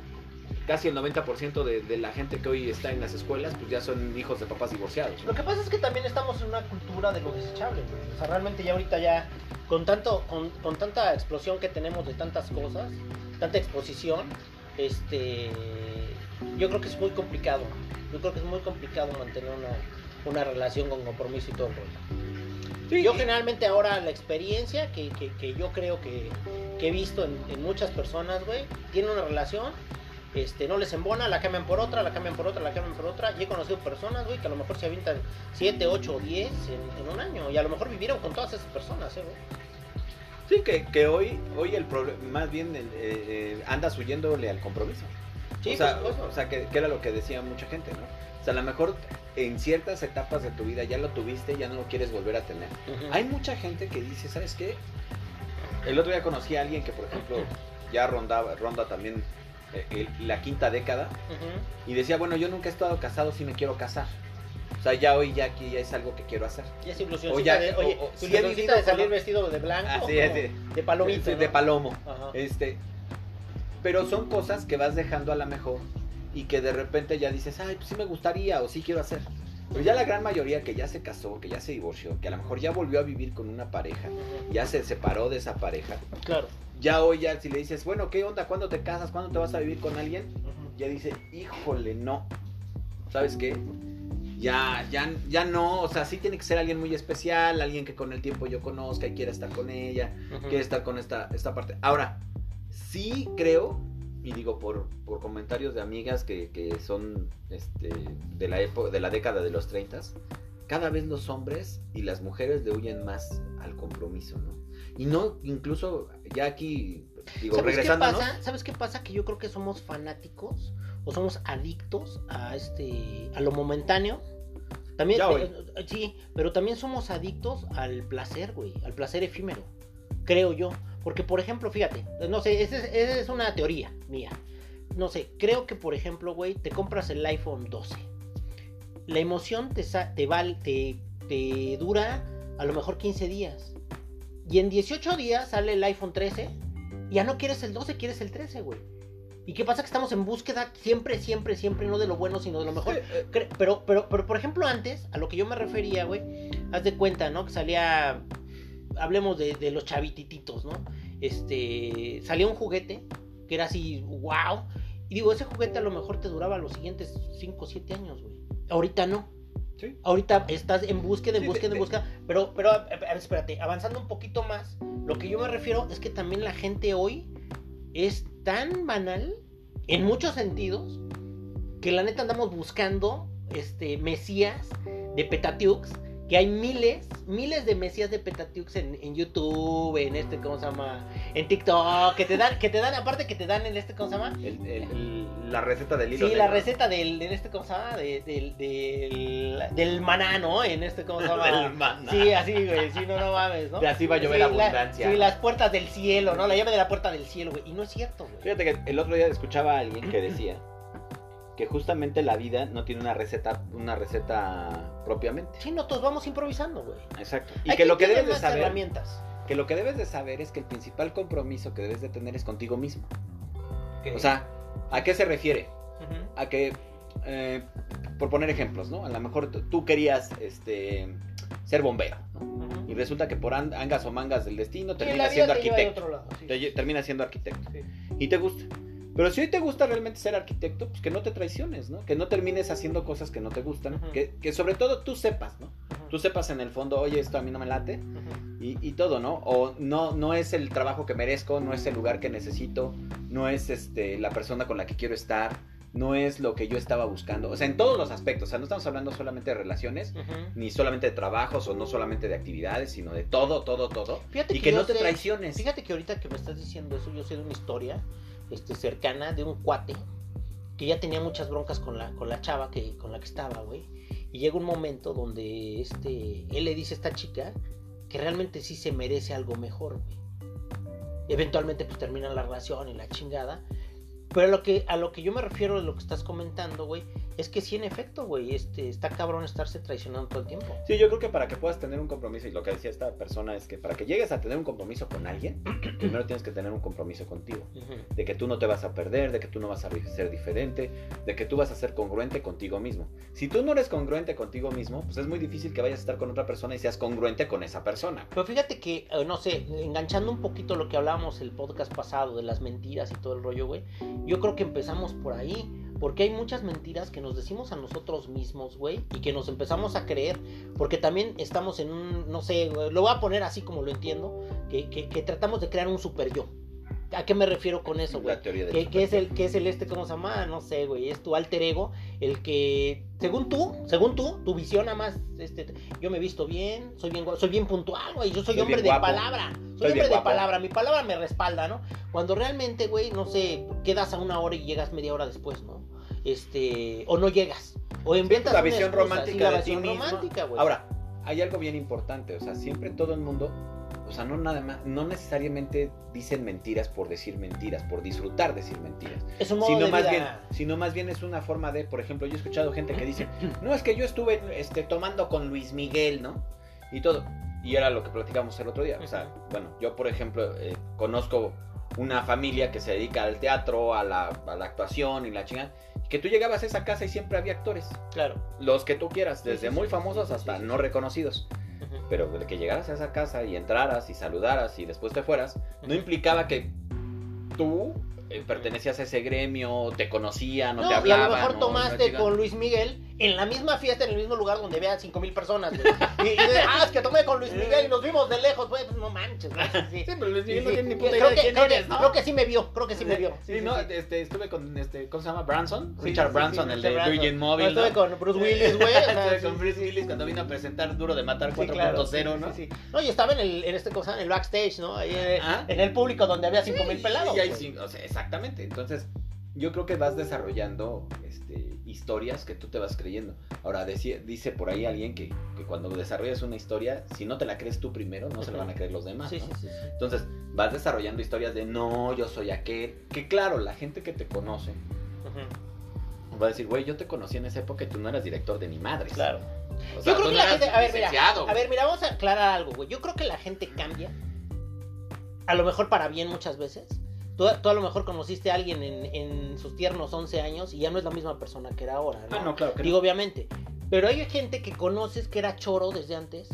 casi el 90% de, de la gente que hoy está en las escuelas, pues ya son hijos de papás divorciados. Lo que pasa es que también estamos en una cultura de lo desechable, güey. O sea, realmente ya ahorita ya, con tanto, con, con tanta explosión que tenemos de tantas cosas, tanta exposición, este yo creo que es muy complicado. Yo creo que es muy complicado mantener una, una relación con compromiso y todo el rollo. Sí, Yo generalmente ahora la experiencia que, que- que yo creo que, que he visto en, en muchas personas, güey, tienen una relación, este, no les embona, la cambian por otra, la cambian por otra, la cambian por otra. Y he conocido personas, güey, que a lo mejor se avientan 7, 8 o 10 en, un año. Y a lo mejor vivieron con todas esas personas, ¿eh, güey? Sí, que, que hoy, hoy el problema, más bien eh, eh, andas huyéndole al compromiso. Sí, o sea, o sea que, que era lo que decía mucha gente, ¿no? O sea, a lo mejor en ciertas etapas de tu vida ya lo tuviste, ya no lo quieres volver a tener. Hay mucha gente que dice, ¿sabes qué? El otro día conocí a alguien que, por ejemplo, ya rondaba, ronda también eh, el- la quinta década y decía, bueno, yo nunca he estado casado, sí me quiero casar. O sea, ya hoy ya aquí ya es algo que quiero hacer. Ya es de, oye, o- o- si he ilusioncita vivido de salir vestido de blanco. Así es, de- De palomita, de, de palomo. Ajá. Este, pero son cosas que vas dejando a la mejor y que de repente ya dices, ay, pues sí me gustaría o sí quiero hacer. Pero ya la gran mayoría que ya se casó, que ya se divorció, que a lo mejor ya volvió a vivir con una pareja, ya se separó de esa pareja, Claro. ya hoy ya si le dices, bueno, ¿qué onda? ¿Cuándo te casas? ¿Cuándo te vas a vivir con alguien? Ujú. Ya dice, híjole, no. ¿Sabes qué? Ya, ya, ya no, o sea, sí tiene que ser alguien muy especial, alguien que con el tiempo yo conozca y quiera estar con ella, Ujú. quiere estar con esta, esta parte. Ahora, sí creo, y digo por, por comentarios de amigas que, que son este, de la época, de la década de los 30, cada vez los hombres y las mujeres le huyen más al compromiso, ¿no? Y no, incluso ya aquí, digo, ¿Sabes qué pasa? ¿Sabes qué pasa? Que yo creo que somos fanáticos o somos adictos a este a lo momentáneo. También eh, sí, pero también somos adictos al placer, güey, al placer efímero. Creo yo, porque por ejemplo, fíjate, no sé, esa es, es una teoría mía. No sé, creo que por ejemplo, güey, te compras el iPhone 12. La emoción te te, val- te te dura a lo mejor 15 días. Y en 18 días sale el iPhone 13 y ya no quieres el 12, quieres el 13, güey. ¿Y qué pasa? Que estamos en búsqueda siempre, siempre, siempre, no de lo bueno, sino de lo mejor. Eh, Pero, pero, pero, por ejemplo, antes, a lo que yo me refería, güey, haz de cuenta, ¿no? Que salía, hablemos de, de los chavitititos, ¿no? Este, salía un juguete que era así, wow. Y digo, ese juguete a lo mejor te duraba los siguientes 5 o 7 años, güey. Ahorita no. Sí. Ahorita estás en búsqueda, en Sí, búsqueda, de- en búsqueda. Pero, pero, espérate, avanzando un poquito más, lo que yo me refiero es que también la gente hoy es tan banal, en muchos sentidos, que la neta andamos buscando este mesías de Petatiux, que hay miles, miles de mesías de Petatiux en, en YouTube, en este, ¿cómo se llama? En TikTok, que te dan, que te dan, aparte que te dan en este, ¿cómo se llama? El- el- el- la receta del hilo Sí, la receta del, en este, ¿cómo se llama? De- del, del, del maná, ¿no? En este, ¿cómo se llama? Del maná. Sí, así, güey, sí, no, no mames, ¿no? De así va a llover Sí, la- abundancia. sí, las puertas del cielo, ¿no? La llave de la puerta del cielo, güey. Y no es cierto, güey. Fíjate que el otro día escuchaba a alguien que decía que justamente la vida no tiene una receta, una receta propiamente. Sí, no, todos vamos improvisando, güey. Exacto. Y Hay que lo que debes de saber, herramientas. que lo que debes de saber es que el principal compromiso que debes de tener es contigo mismo. O sea, ¿a qué se refiere? A que, eh, por poner ejemplos, ¿no? A lo mejor tú- querías, este, ser bombero, ¿no? Y resulta que por an- angas o mangas del destino vida siendo te lleva de arquitecto. otro lado, sí. Te lle- terminas siendo arquitecto. Y te gusta. Pero si hoy te gusta realmente ser arquitecto, pues que no te traiciones, ¿no? Que no termines haciendo cosas que no te gustan. Que, que sobre todo tú sepas, ¿no? Tú sepas en el fondo, oye, esto a mí no me late. Y, y todo, ¿no? O no, no es el trabajo que merezco, no es el lugar que necesito, no es este, la persona con la que quiero estar, no es lo que yo estaba buscando. O sea, en todos los aspectos. O sea, no estamos hablando solamente de relaciones, Ujú. ni solamente de trabajos, o no solamente de actividades, sino de todo, todo, todo. Fíjate Y que yo no te sé- traiciones. Fíjate que ahorita que me estás diciendo eso, yo sé de una historia este, cercana de un cuate que ya tenía muchas broncas con la, con la chava que, con la que estaba, güey. Y llega un momento donde este, él le dice a esta chica que realmente sí se merece algo mejor, güey. Eventualmente pues termina la relación y la chingada. Pero a lo que, a lo que yo me refiero de lo que estás comentando, güey, es que sí, en efecto, güey, este, está cabrón estarse traicionando todo el tiempo. Sí, yo creo que para que puedas tener un compromiso, y lo que decía esta persona es que para que llegues a tener un compromiso con alguien, primero tienes que tener un compromiso contigo. De que tú no te vas a perder, de que tú no vas a ser diferente, de que tú vas a ser congruente contigo mismo. Si tú no eres congruente contigo mismo, pues es muy difícil que vayas a estar con otra persona y seas congruente con esa persona. Pero fíjate que, eh, no sé, enganchando un poquito lo que hablábamos el podcast pasado de las mentiras y todo el rollo, güey, yo creo que empezamos por ahí. Porque hay muchas mentiras que nos decimos a nosotros mismos, güey, y que nos empezamos a creer. Porque también estamos en un, no sé, lo voy a poner así como lo entiendo, que, que- que tratamos de crear un super yo. ¿A qué me refiero con eso, güey? La teoría del que, que es el que es el este cómo se llama no sé güey es tu alter ego el que según tú según tú tu visión nada más este yo me he visto bien soy bien soy bien puntual güey yo soy, Soy hombre de guapo. palabra soy, Soy hombre de guapo. palabra mi palabra me respalda no cuando realmente güey no sé quedas a una hora y llegas media hora después no este o no llegas o inventas la visión excusa, romántica la de ti visión mismo. romántica güey Ahora, hay algo bien importante, o sea, siempre todo el mundo, o sea, no nada más, no necesariamente dicen mentiras por decir mentiras, por disfrutar decir mentiras. es un modo sino de más vida. bien sino más bien es una forma de por ejemplo yo he escuchado gente que dice no es que yo estuve este tomando con Luis Miguel no y todo y era lo que platicamos el otro día o sea bueno yo por ejemplo eh, conozco una familia que se dedica al teatro a la, a la actuación y la chingada que tú llegabas a esa casa y siempre había actores. Claro. Los que tú quieras desde sí, muy famosos hasta no reconocidos. Ujú. pero de que llegaras a esa casa y entraras y saludaras y después te fueras, no implicaba que tú eh, pertenecías a ese gremio, te conocían, no, No, te y a hablaban. lo mejor ¿no? tomaste No con Luis Miguel en la misma fiesta, en el mismo lugar donde vean cinco mil personas. Y, y de, ah, es que tomé con Luis Miguel y nos vimos de lejos, güey, pues no manches, güey. Sí, Sí, pero Luis Sí, Miguel no sí. tiene ni puta creo, idea de que, quién creo, que, eres, ¿no? creo que sí me vio, creo que sí me vio. Sí, no, este, estuve con, este, ¿cómo se llama? Branson, Sí, Richard sí, Branson, sí, el Richard de. Virgin No, Mobile, estuve ¿no? con Bruce Willis, güey. Estuve con Bruce Willis cuando vino a presentar Duro de Matar sí, 4.0, claro, sí, ¿no? sí, sí. No, y estaba en el, en este cosa, en el backstage, ¿no? Ahí, eh, Ah. en el público donde había cinco mil pelados. Sí, o sea, exactamente. Entonces, yo creo que vas desarrollando este, historias que tú te vas creyendo. Ahora, dice por ahí alguien que, que cuando desarrollas una historia, si no te la crees tú primero, no se la van a creer los demás. Sí, ¿no? sí, sí, sí. Entonces, vas desarrollando historias de no, yo soy aquel. Que claro, la gente que te conoce va a decir, güey, yo te conocí en esa época y tú no eras director de ni madres. Claro. O sea, Yo creo que la gente. A ver, mira. A ver, mira, vamos a aclarar algo, güey. Yo creo que la gente cambia. A lo mejor para bien muchas veces. Tú, tú a lo mejor conociste a alguien en, en sus tiernos 11 años y ya no es la misma persona que era ahora, ¿no? Ah, no, claro que no. Digo, obviamente. Pero hay gente que conoces que era choro desde antes.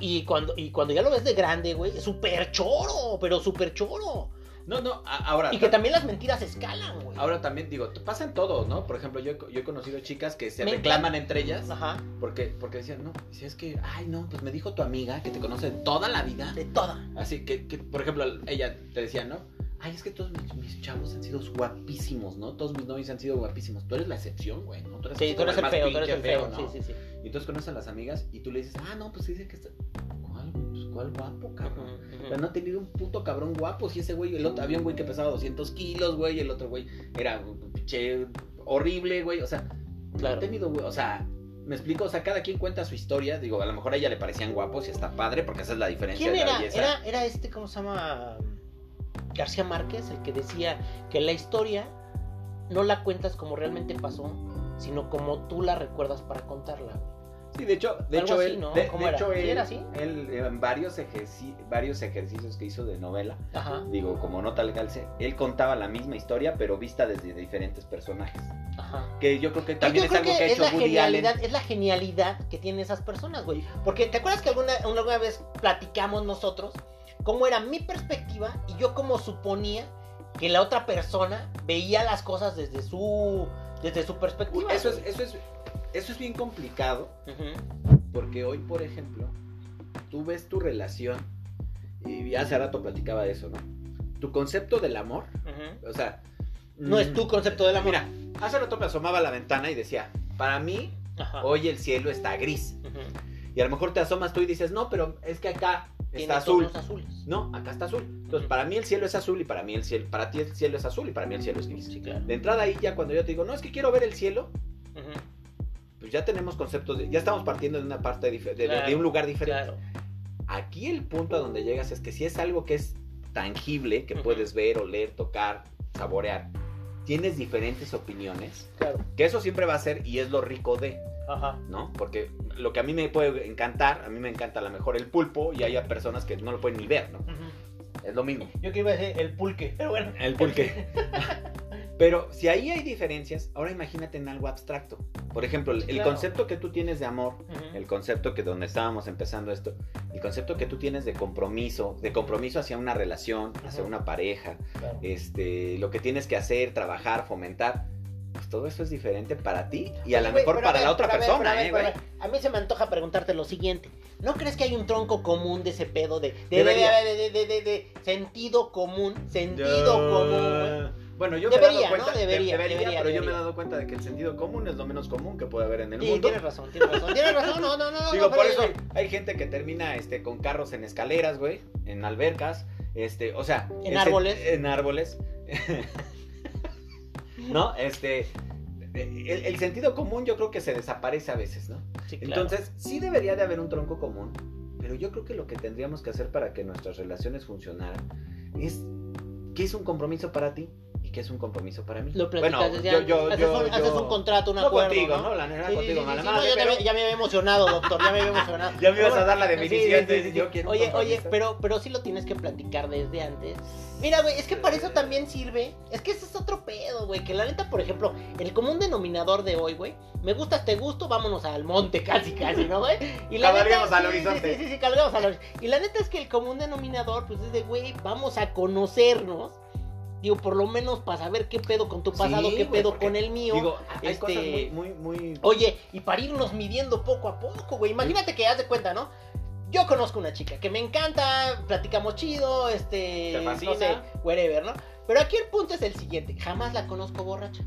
Y cuando, y cuando ya lo ves de grande, güey, es súper choro, pero súper choro. No, no, ahora. Y que también las mentiras escalan, güey. Ahora también digo, pasa en todo, ¿no? Por ejemplo, yo, he- yo he conocido chicas que se reclaman entre ellas Ajá. porque, porque decían, no, si es que, ay, no, pues me dijo tu amiga que te conoce toda la vida. De toda. Así que, que, por ejemplo, ella te decía, ¿no? Ay, es que todos mis, mis chavos han sido guapísimos, ¿no? Todos mis novios han sido guapísimos. Tú eres la excepción, güey, ¿no? Tú eres, Sí, tú eres el más feo, tú eres el feo. ¿no? Sí, sí, sí. Y entonces conoces a las amigas y tú le dices, ah, no, pues dice que está. ¿Cuál? Pues, ¿Cuál guapo, cabrón? Ujú, ujú. Pero no ha tenido un puto cabrón guapo. Si ese güey, el otro, había un güey que pesaba 200 kilos, güey, el otro güey era pinche horrible, güey. O sea, no Claro. ha tenido, güey. O sea, me explico, o sea, cada quien cuenta su historia. Digo, a lo mejor a ella le parecían guapos y está padre, porque esa es la diferencia ¿Quién de la era? belleza. era? Era este, ¿cómo se llama? García Márquez, el que decía que la historia no la cuentas como realmente pasó, sino como tú la recuerdas para contarla. Sí, de hecho, de hecho así, él, ¿no? de, ¿Cómo de era? hecho ¿Sí él, era así? él, en varios, ejerci- varios ejercicios que hizo de novela, Ajá, digo, como nota al calce, él contaba la misma historia, pero vista desde diferentes personajes. ajá. Que yo creo que también es algo que que ha hecho la Woody Allen. genialidad, es la genialidad que tienen esas personas, güey. Porque ¿te acuerdas que alguna, alguna vez platicamos nosotros cómo era mi perspectiva y yo como suponía que la otra persona veía las cosas desde su desde su perspectiva? Eso es, eso es, eso es bien complicado, porque hoy, por ejemplo, tú ves tu relación, y hace rato platicaba de eso, ¿no? Tu concepto del amor, o sea... No es mm, tu concepto del amor. Mira, hace rato me asomaba a la ventana y decía, para mí, Ajá. hoy el cielo está gris. Y a lo mejor te asomas tú y dices, no, pero es que acá está azul. azules. No, acá está azul. Entonces, para mí el cielo es azul y para mí el cielo, para ti el cielo es azul y para mí el cielo es gris. Sí, claro. De entrada ahí ya cuando yo te digo, no, es que quiero ver el cielo, pues ya tenemos conceptos, de- ya estamos partiendo de una parte de, de- Claro, de un lugar diferente. Claro. Aquí el punto a donde llegas es que si es algo que es tangible, que puedes ver, oler, tocar, saborear, tienes diferentes opiniones, Claro. que eso siempre va a ser y es lo rico de, Ajá. ¿no? Porque lo que a mí me puede encantar, a mí me encanta a lo mejor el pulpo y hay personas que no lo pueden ni ver, ¿no? Es lo mismo. Yo que iba a decir el pulque, pero bueno. El pulque. Pero si ahí hay diferencias, ahora imagínate en algo abstracto. Por ejemplo, el, Claro. concepto que tú tienes de amor, el concepto que donde estábamos empezando esto, el concepto que tú tienes de compromiso, de compromiso hacia una relación, hacia una pareja, Claro. este, lo que tienes que hacer, trabajar, fomentar, pues todo eso es diferente para ti y a lo mejor para la otra persona, a ¿eh, a güey? ver. A mí se me antoja preguntarte lo siguiente. ¿No crees que hay un tronco común de ese pedo de, de, Debería. de, de, de- de- de sentido común? Sentido común, güey. Bueno, yo Debería, me he dado cuenta, ¿no? de- Debería, debería, debería, pero yo me he dado cuenta de que el sentido común es lo menos común que puede haber en el Sí, mundo. tienes razón, tienes razón. Tienes razón, no, no, no. no, Digo, no, por eso hay gente que termina este, con carros en escaleras, güey, en albercas, este, o sea... En árboles. En árboles. ¿No? Este... El, el sentido común yo creo que se desaparece a veces, ¿no? Sí, claro. Entonces, sí debería de haber un tronco común, pero yo creo que lo que tendríamos que hacer para que nuestras relaciones funcionaran es qué es un compromiso para ti y qué es un compromiso para mí. Lo bueno, desde yo, yo, haces, yo, un, haces yo- un contrato, un no acuerdo. contigo, ¿no? La neta Sí, sí, contigo, sí, mala sí, madre, no, pero- me, ya me había emocionado, doctor, ya me había emocionado. Ya me ibas a dar la de sí, yo quiero Oye, oye, pero, pero sí lo tienes que platicar desde antes. Mira, güey, es que para eso también sirve. Es que ese es otro pedo, güey. Que la neta, por ejemplo, el común denominador de hoy, güey. Me gustas, te gusto, vámonos al monte, casi, casi, ¿no, güey? Y Cabalguemos al sí, horizonte. Sí, sí, sí, al horizonte. Y la neta es que el común denominador, pues es de, güey, vamos a conocernos. Digo, por lo menos para saber qué pedo con tu pasado, Sí, qué pedo con el mío. Digo, hay este- cosas muy, muy, muy... Oye, y para irnos midiendo poco a poco, güey. Imagínate que haz de cuenta, ¿no? Yo conozco una chica que me encanta, platicamos chido, este. Te. No sé, whatever, ¿no? Pero aquí el punto es el siguiente: jamás la conozco borracha.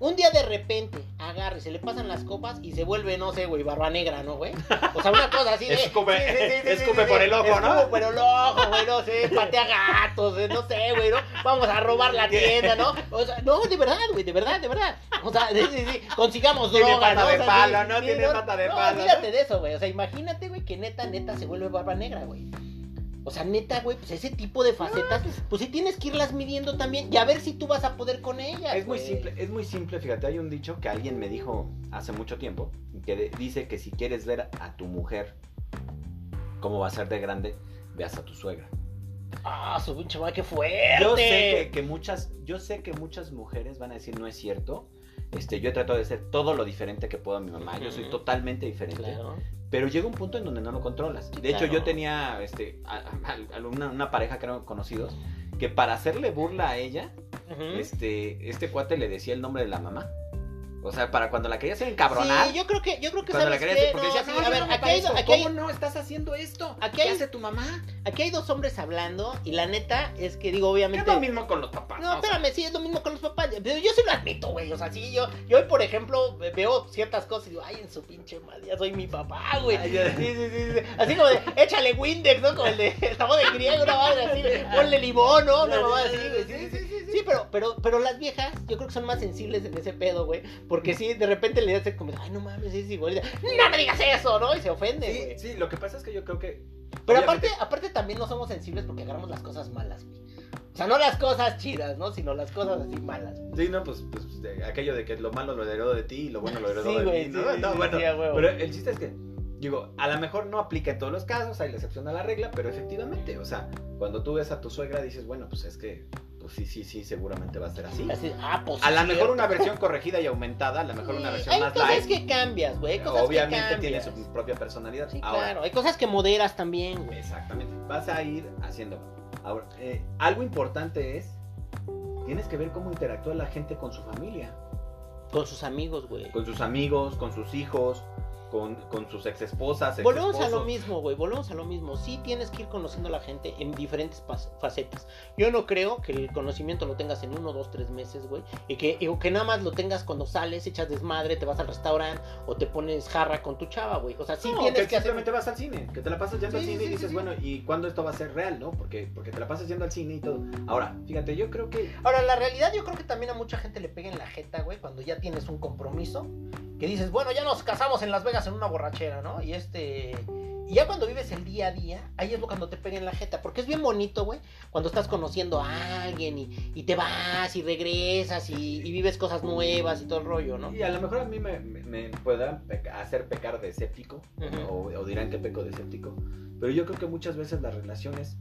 Un día de repente agarra y se le pasan las copas y se vuelve, no sé, güey, barba negra, ¿no, güey? O sea, una cosa así de. Escupe- escupe por el ojo, ¿no? Escupe por el ojo, güey, no sé, patea gatos, eh, no sé, güey, ¿no? Vamos a robar la tienda, ¿no? O sea, no, de verdad, güey, de verdad, de verdad. O sea, sí, sí, sí, consigamos Tiene droga, pata ¿no? de palo, sí, ¿no? sí, Tiene pata de no, palo, olvídate ¿no? de eso, güey. O sea, imagínate, güey, que neta, neta se vuelve barba negra, güey. O sea, neta, güey, pues ese tipo de facetas, pues sí tienes que irlas midiendo también y a ver si tú vas a poder con ellas. Es muy simple, es muy simple, fíjate, hay un dicho que alguien me dijo hace mucho tiempo, que de- dice que si quieres ver a tu mujer cómo va a ser de grande, veas a tu suegra. Ah, su pinche madre, qué fuerte. Yo sé que, que muchas, yo sé que muchas mujeres van a decir no es cierto. Este, yo he tratado de ser todo lo diferente que puedo a mi mamá. Yo soy totalmente diferente. Claro. Pero llega un punto en donde no lo controlas. De hecho, yo tenía este, a- a- a- una, una pareja que eran conocidos que para hacerle burla a ella, este, este cuate le decía el nombre de la mamá. O sea, para cuando la querías encabronar. Sí, yo creo que, yo creo que cuando la ¿sabes querías, qué? porque No, decías, sí, no, a ver, no me aquí hay, parezco. aquí hay- ¿Cómo no estás haciendo esto? Aquí ¿Qué hay- hace tu mamá? aquí hay dos hombres hablando y la neta es que digo, Es obviamente... lo mismo con los papás. No, sea, espérame, sí, es lo mismo con los papás. Pero yo sí lo admito, güey. O sea, sí, yo, yo por ejemplo, ve- veo ciertas cosas y digo, ay, en su pinche madre, ya soy mi papá, güey. Ay, Sí, sí, sí, sí. Así como de, échale Windex, ¿no? Como el de sabor de griego, una madre así, ponle limón, ¿no? Una mamá así, güey. Sí, sí, sí. Sí, pero, pero, pero las viejas, yo creo que son más sensibles en ese pedo, güey. Porque sí, de repente le hacen como, ay, no mames, es igual. No me digas eso, ¿no? Y se ofende, Sí, güey. sí, lo que pasa es que yo creo que. Pero obviamente- aparte, aparte también no somos sensibles porque agarramos las cosas malas, güey. O sea, no las cosas chidas, ¿no? Sino las cosas así malas. Sí, no, pues, pues de- aquello de que lo malo lo heredó de ti y lo bueno lo heredó Sí, de güey, mí. sí, ¿no? sí, No, sí, bueno, pero el chiste es que, digo, a lo mejor no aplica en todos los casos, hay la excepción a la regla, pero efectivamente, o sea, cuando tú ves a tu suegra dices, bueno, pues es que, pues sí, sí, sí, seguramente va a ser así. Así, ah, pues A sí, lo mejor una versión corregida y aumentada, a lo mejor una versión hay más cosas light. que cambias, güey. Obviamente tiene su propia personalidad. Sí, Ahora, claro. Hay cosas que moderas también, güey. Exactamente. Vas a ir haciendo. Ahora, eh, algo importante es, tienes que ver cómo interactúa la gente con su familia, Con sus amigos, güey. con sus amigos, con sus hijos, con, con sus ex esposas. Volvemos a lo mismo, güey. Volvemos a lo mismo. Sí tienes que ir conociendo a la gente en diferentes facetas. Yo no creo que el conocimiento lo tengas en uno, dos, tres meses, güey. Y que, y que nada más lo tengas cuando sales, echas desmadre, te vas al restaurante o te pones jarra con tu chava, güey. O sea, sí no, tienes que, que hacer. simplemente vas al cine, que te la pasas yendo Sí, al cine sí, y dices, sí. bueno, ¿y cuándo esto va a ser real, no? Porque, porque te la pasas yendo al cine y todo. Ahora, fíjate, yo creo que Ahora, la realidad yo creo que también a mucha gente le pega en la jeta, güey, cuando ya tienes un compromiso. Que dices, bueno, ya nos casamos en Las Vegas en una borrachera, ¿no? Y este... Y ya cuando vives el día a día, ahí es lo cuando te pega en la jeta. Porque es bien bonito, güey, cuando estás conociendo a alguien y, y te vas y regresas y, y vives cosas nuevas y todo el rollo, ¿no? Y a lo mejor a mí me, me, me podrán peca- hacer pecar de escéptico, o dirán que peco de escéptico, pero yo creo que muchas veces las relaciones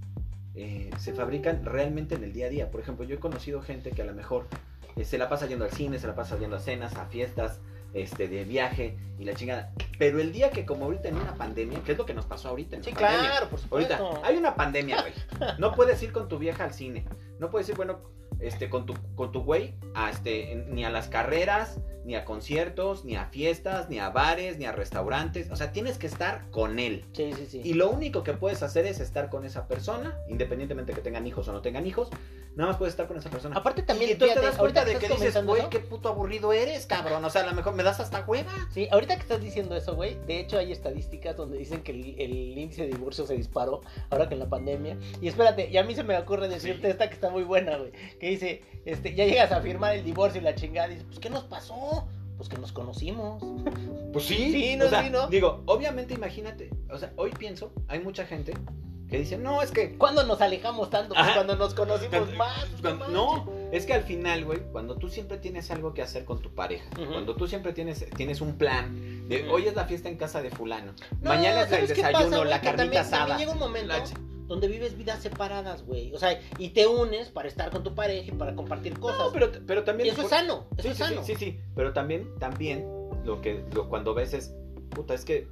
eh, se fabrican realmente en el día a día. Por ejemplo, yo he conocido gente que a lo mejor eh, se la pasa yendo al cine, se la pasa yendo a cenas, a fiestas, este, de viaje y la chingada. Pero el día que como ahorita en una pandemia, que es lo que nos pasó ahorita en la Sí, pandemia, claro, por supuesto. Ahorita, hay una pandemia, güey. No puedes ir con tu vieja al cine. No puedes ir, bueno, este, con tu, con tu güey, a este, ni a las carreras, ni a conciertos, ni a fiestas, ni a bares, ni a restaurantes. O sea, tienes que estar con él. Sí, sí, sí. Y lo único que puedes hacer es estar con esa persona, independientemente que tengan hijos o no tengan hijos. Nada más puedes estar con esa persona. Aparte también, y tú te das cuenta ahorita de que estás dices, güey, qué puto aburrido eres, cabrón. O sea, a lo mejor me das hasta hueva. Sí, ahorita que estás diciendo eso, güey, de hecho hay estadísticas donde dicen que el, el índice de divorcio se disparó ahora que en la pandemia. Y espérate, y a mí se me ocurre decirte Sí. esta que está muy buena, güey, que dice, este, ya llegas a firmar el divorcio y la chingada, y dices, pues ¿qué nos pasó? Pues que nos conocimos. Pues sí. Sí, no, o sea, sí, ¿no? Digo, obviamente imagínate, o sea, hoy pienso, hay mucha gente que dice, no, es que... ¿Cuándo nos alejamos tanto? Pues Ajá. cuando nos conocimos Cuando- más. cuando- no, es que al final, güey, cuando tú siempre tienes algo que hacer con tu pareja, Ujú. cuando tú siempre tienes, tienes un plan de hoy es la fiesta en casa de fulano, No, mañana es el ¿sabes qué desayuno, pasa, güey? la carnita también, asada. También llega un momento la donde vives vidas separadas, güey. O sea, y te unes para estar con tu pareja y para compartir cosas. No, pero, pero también... y eso por- es sano, eso sí, es sí, sano. sí, sí, sí, pero también, también lo que lo, cuando ves es, puta, es que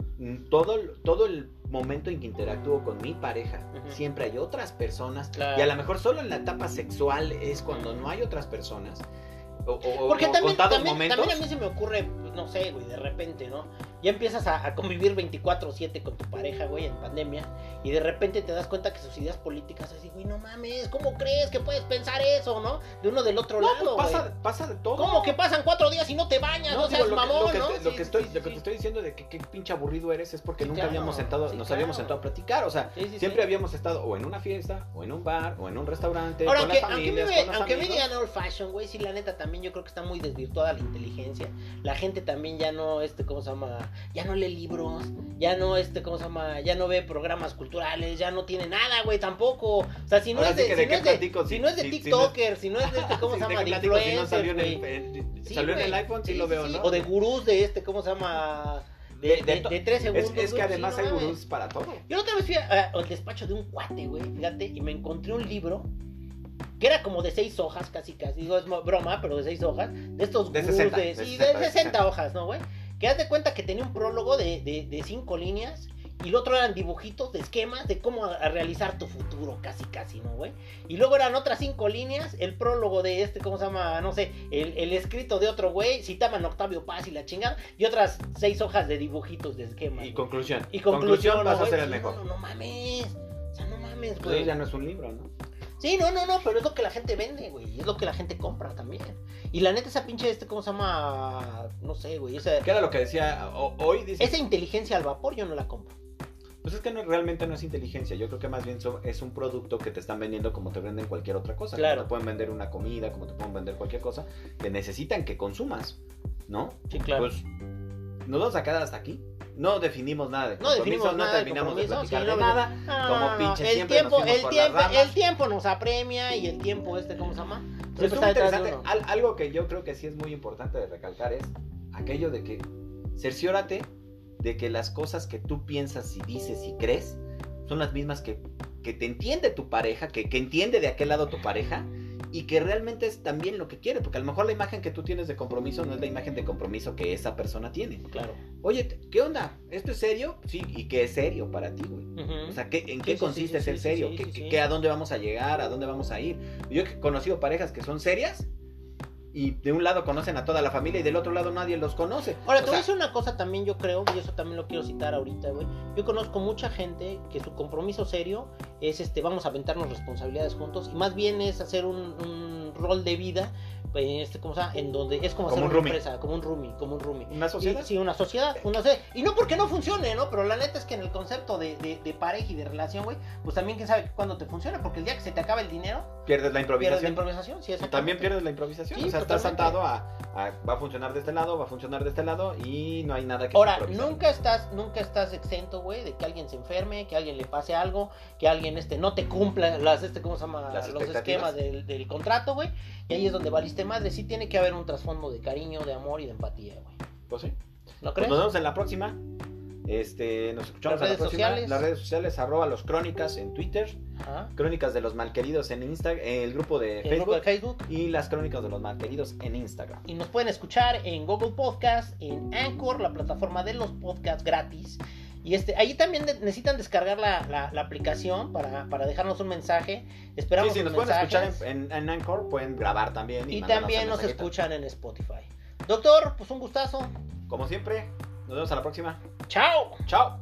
todo, el- todo el momento en que interactúo con mi pareja, siempre hay otras personas, Claro. y a lo mejor solo en la etapa sexual es cuando no hay otras personas, o, o- Porque o también, también, momentos. también a mí se me ocurre, no sé, güey, de repente, ¿no? Ya empiezas a, a convivir 24-7 con tu pareja, güey, en pandemia, y de repente te das cuenta que sus ideas políticas, así, güey, no mames, ¿cómo crees que puedes pensar eso, no? De uno del otro no, lado, pues güey. pasa, de todo. ¿Cómo que pasan cuatro días y no te bañas? No, No, seas digo, lo, que- mamón, lo que, ¿no? te, lo que estoy, sí, lo que sí. te estoy diciendo de que qué pinche aburrido eres es porque Sí, nunca claro, habíamos sentado, nos claro. habíamos sentado a platicar, o sea, siempre habíamos estado o en una fiesta, o en un bar, o en un restaurante, Ahora, con aunque, las aunque, me, con los aunque me digan old fashion, güey, sí, la neta también yo creo que está muy desvirtuada la inteligencia. La gente también ya no, este, ¿cómo se llama? Ya no lee libros, ya no, este, ¿cómo se llama? Ya no ve programas culturales, ya no tiene nada, güey, tampoco. O sea, si no Ahora es de, si no es de, si si- no es de TikToker, si no es de este, ¿cómo se ¿de llama? De? Si no salió en el, Sí, salió en el iPhone, sí, lo veo. ¿no? O de gurús de este, ¿cómo se llama? De, De- de, de tres Es, segundos. es que además sí, hay no gurús para todo. Yo otra vez fui a- al despacho de un cuate, güey, fíjate, y me encontré un libro que era como de seis hojas, casi casi, digo, es broma, pero de seis hojas, de estos gurús 60, de, de sí, 60, de 60 hojas, ¿no, güey? Que haz de cuenta que tenía un prólogo de, de, de cinco líneas Y el otro eran dibujitos de esquemas de cómo a, a realizar tu futuro, casi, casi, ¿no, güey? Y luego eran otras cinco líneas, el prólogo de este, ¿cómo se llama? No sé, el, el escrito de otro güey, citaban Octavio Paz y la chingada, y otras seis hojas de dibujitos de esquemas. Y conclusión. Y conclusión, ¿no, vas a güey? ser el Sí, mejor. No, no, no mames. O sea, no mames, Pues güey. ya no es un libro, ¿no? Sí, no, no, no, pero es lo que la gente vende, güey. Es lo que la gente compra también. Y la neta, esa pinche, este, ¿cómo se llama? No sé, güey. Esa, ¿Qué era lo que decía o- hoy? Dice, esa inteligencia al vapor yo no la compro. Pues es que no, realmente no es inteligencia. Yo creo que más bien so- es un producto que te están vendiendo como te venden cualquier otra cosa. Claro. Como te pueden vender una comida, como te pueden vender cualquier cosa que necesitan que consumas, ¿no? Sí, claro. Pues nos vamos a quedar hasta aquí. No definimos nada de no compromiso, definimos no nada de terminamos de compromiso. platicar de nada. Como pinches el siempre nos tiempo, fuimos el por tiempo, el tiempo nos apremia y el tiempo este, ¿cómo se llama? Pero de interesante. Al- algo que yo creo que sí es muy importante de recalcar es aquello de que cerciórate de que las cosas que tú piensas y dices y crees son las mismas que, que te entiende tu pareja, que, que entiende de aquel lado tu pareja y que realmente es también lo que quiere, porque a lo mejor la imagen que tú tienes de compromiso no es la imagen de compromiso que esa persona tiene. Claro. Oye, ¿qué onda? ¿Esto es serio? Sí, ¿y qué es serio para ti, güey? O sea, ¿qué, ¿en Sí, qué sí, consiste sí, ser serio? sí, ¿Qué, sí, qué- sí. qué- ¿A dónde vamos a llegar? ¿A dónde vamos a ir? Yo he conocido parejas que son serias y de un lado conocen a toda la familia y del otro lado nadie los conoce. Ahora, O te voy a sea, decir una cosa también, yo creo, y eso también lo quiero citar ahorita, güey. Yo conozco mucha gente que su compromiso serio es, este, vamos a aventarnos responsabilidades juntos, y más bien es hacer un, un rol de vida, eh, este, ¿cómo se llama? En donde es como, Como hacer un una roomie. empresa, como un roomie, como un roomie. ¿Una sociedad? Sí, sí, una sociedad, una sociedad. Y no porque no funcione, ¿no? Pero la neta es que en el concepto de, de, de pareja y de relación, güey, pues también quién sabe cuándo te funciona, porque el día que se te acaba el dinero, Pierdes la pierdes la improvisación. improvisación, sí, Y también pierdes la improvisación. Sí, o sea, estás atado a, a- va a funcionar de este lado, va a funcionar de este lado y no hay nada que Ahora, nunca estás, nunca estás exento, güey, de que alguien se enferme, que alguien le pase algo, que alguien este no te cumpla las este cómo se llama Las los esquemas del, del contrato, güey. Y ahí es donde valiste madre. Sí tiene que haber un trasfondo de cariño, de amor y de empatía, güey. Pues sí. ¿No Pues crees? nos vemos en la próxima. Este, nos escuchamos Las en la redes próxima. sociales. Las redes sociales, arroba los crónicas en Twitter, Ajá. crónicas de los malqueridos en Instagram, el grupo de El Facebook. grupo de Facebook. y las crónicas de los malqueridos en Instagram. Y nos pueden escuchar en Google Podcast, en Anchor, la plataforma de los podcasts gratis. Y este, ahí también necesitan descargar la, la- la aplicación para, para dejarnos un mensaje. Esperamos Sí, si nos pueden escuchar en, en- en Anchor, pueden grabar también. Y mandarnos también nos escuchan en Spotify. Doctor, pues un gustazo. Como siempre, nos vemos a la próxima. Chao. Chao.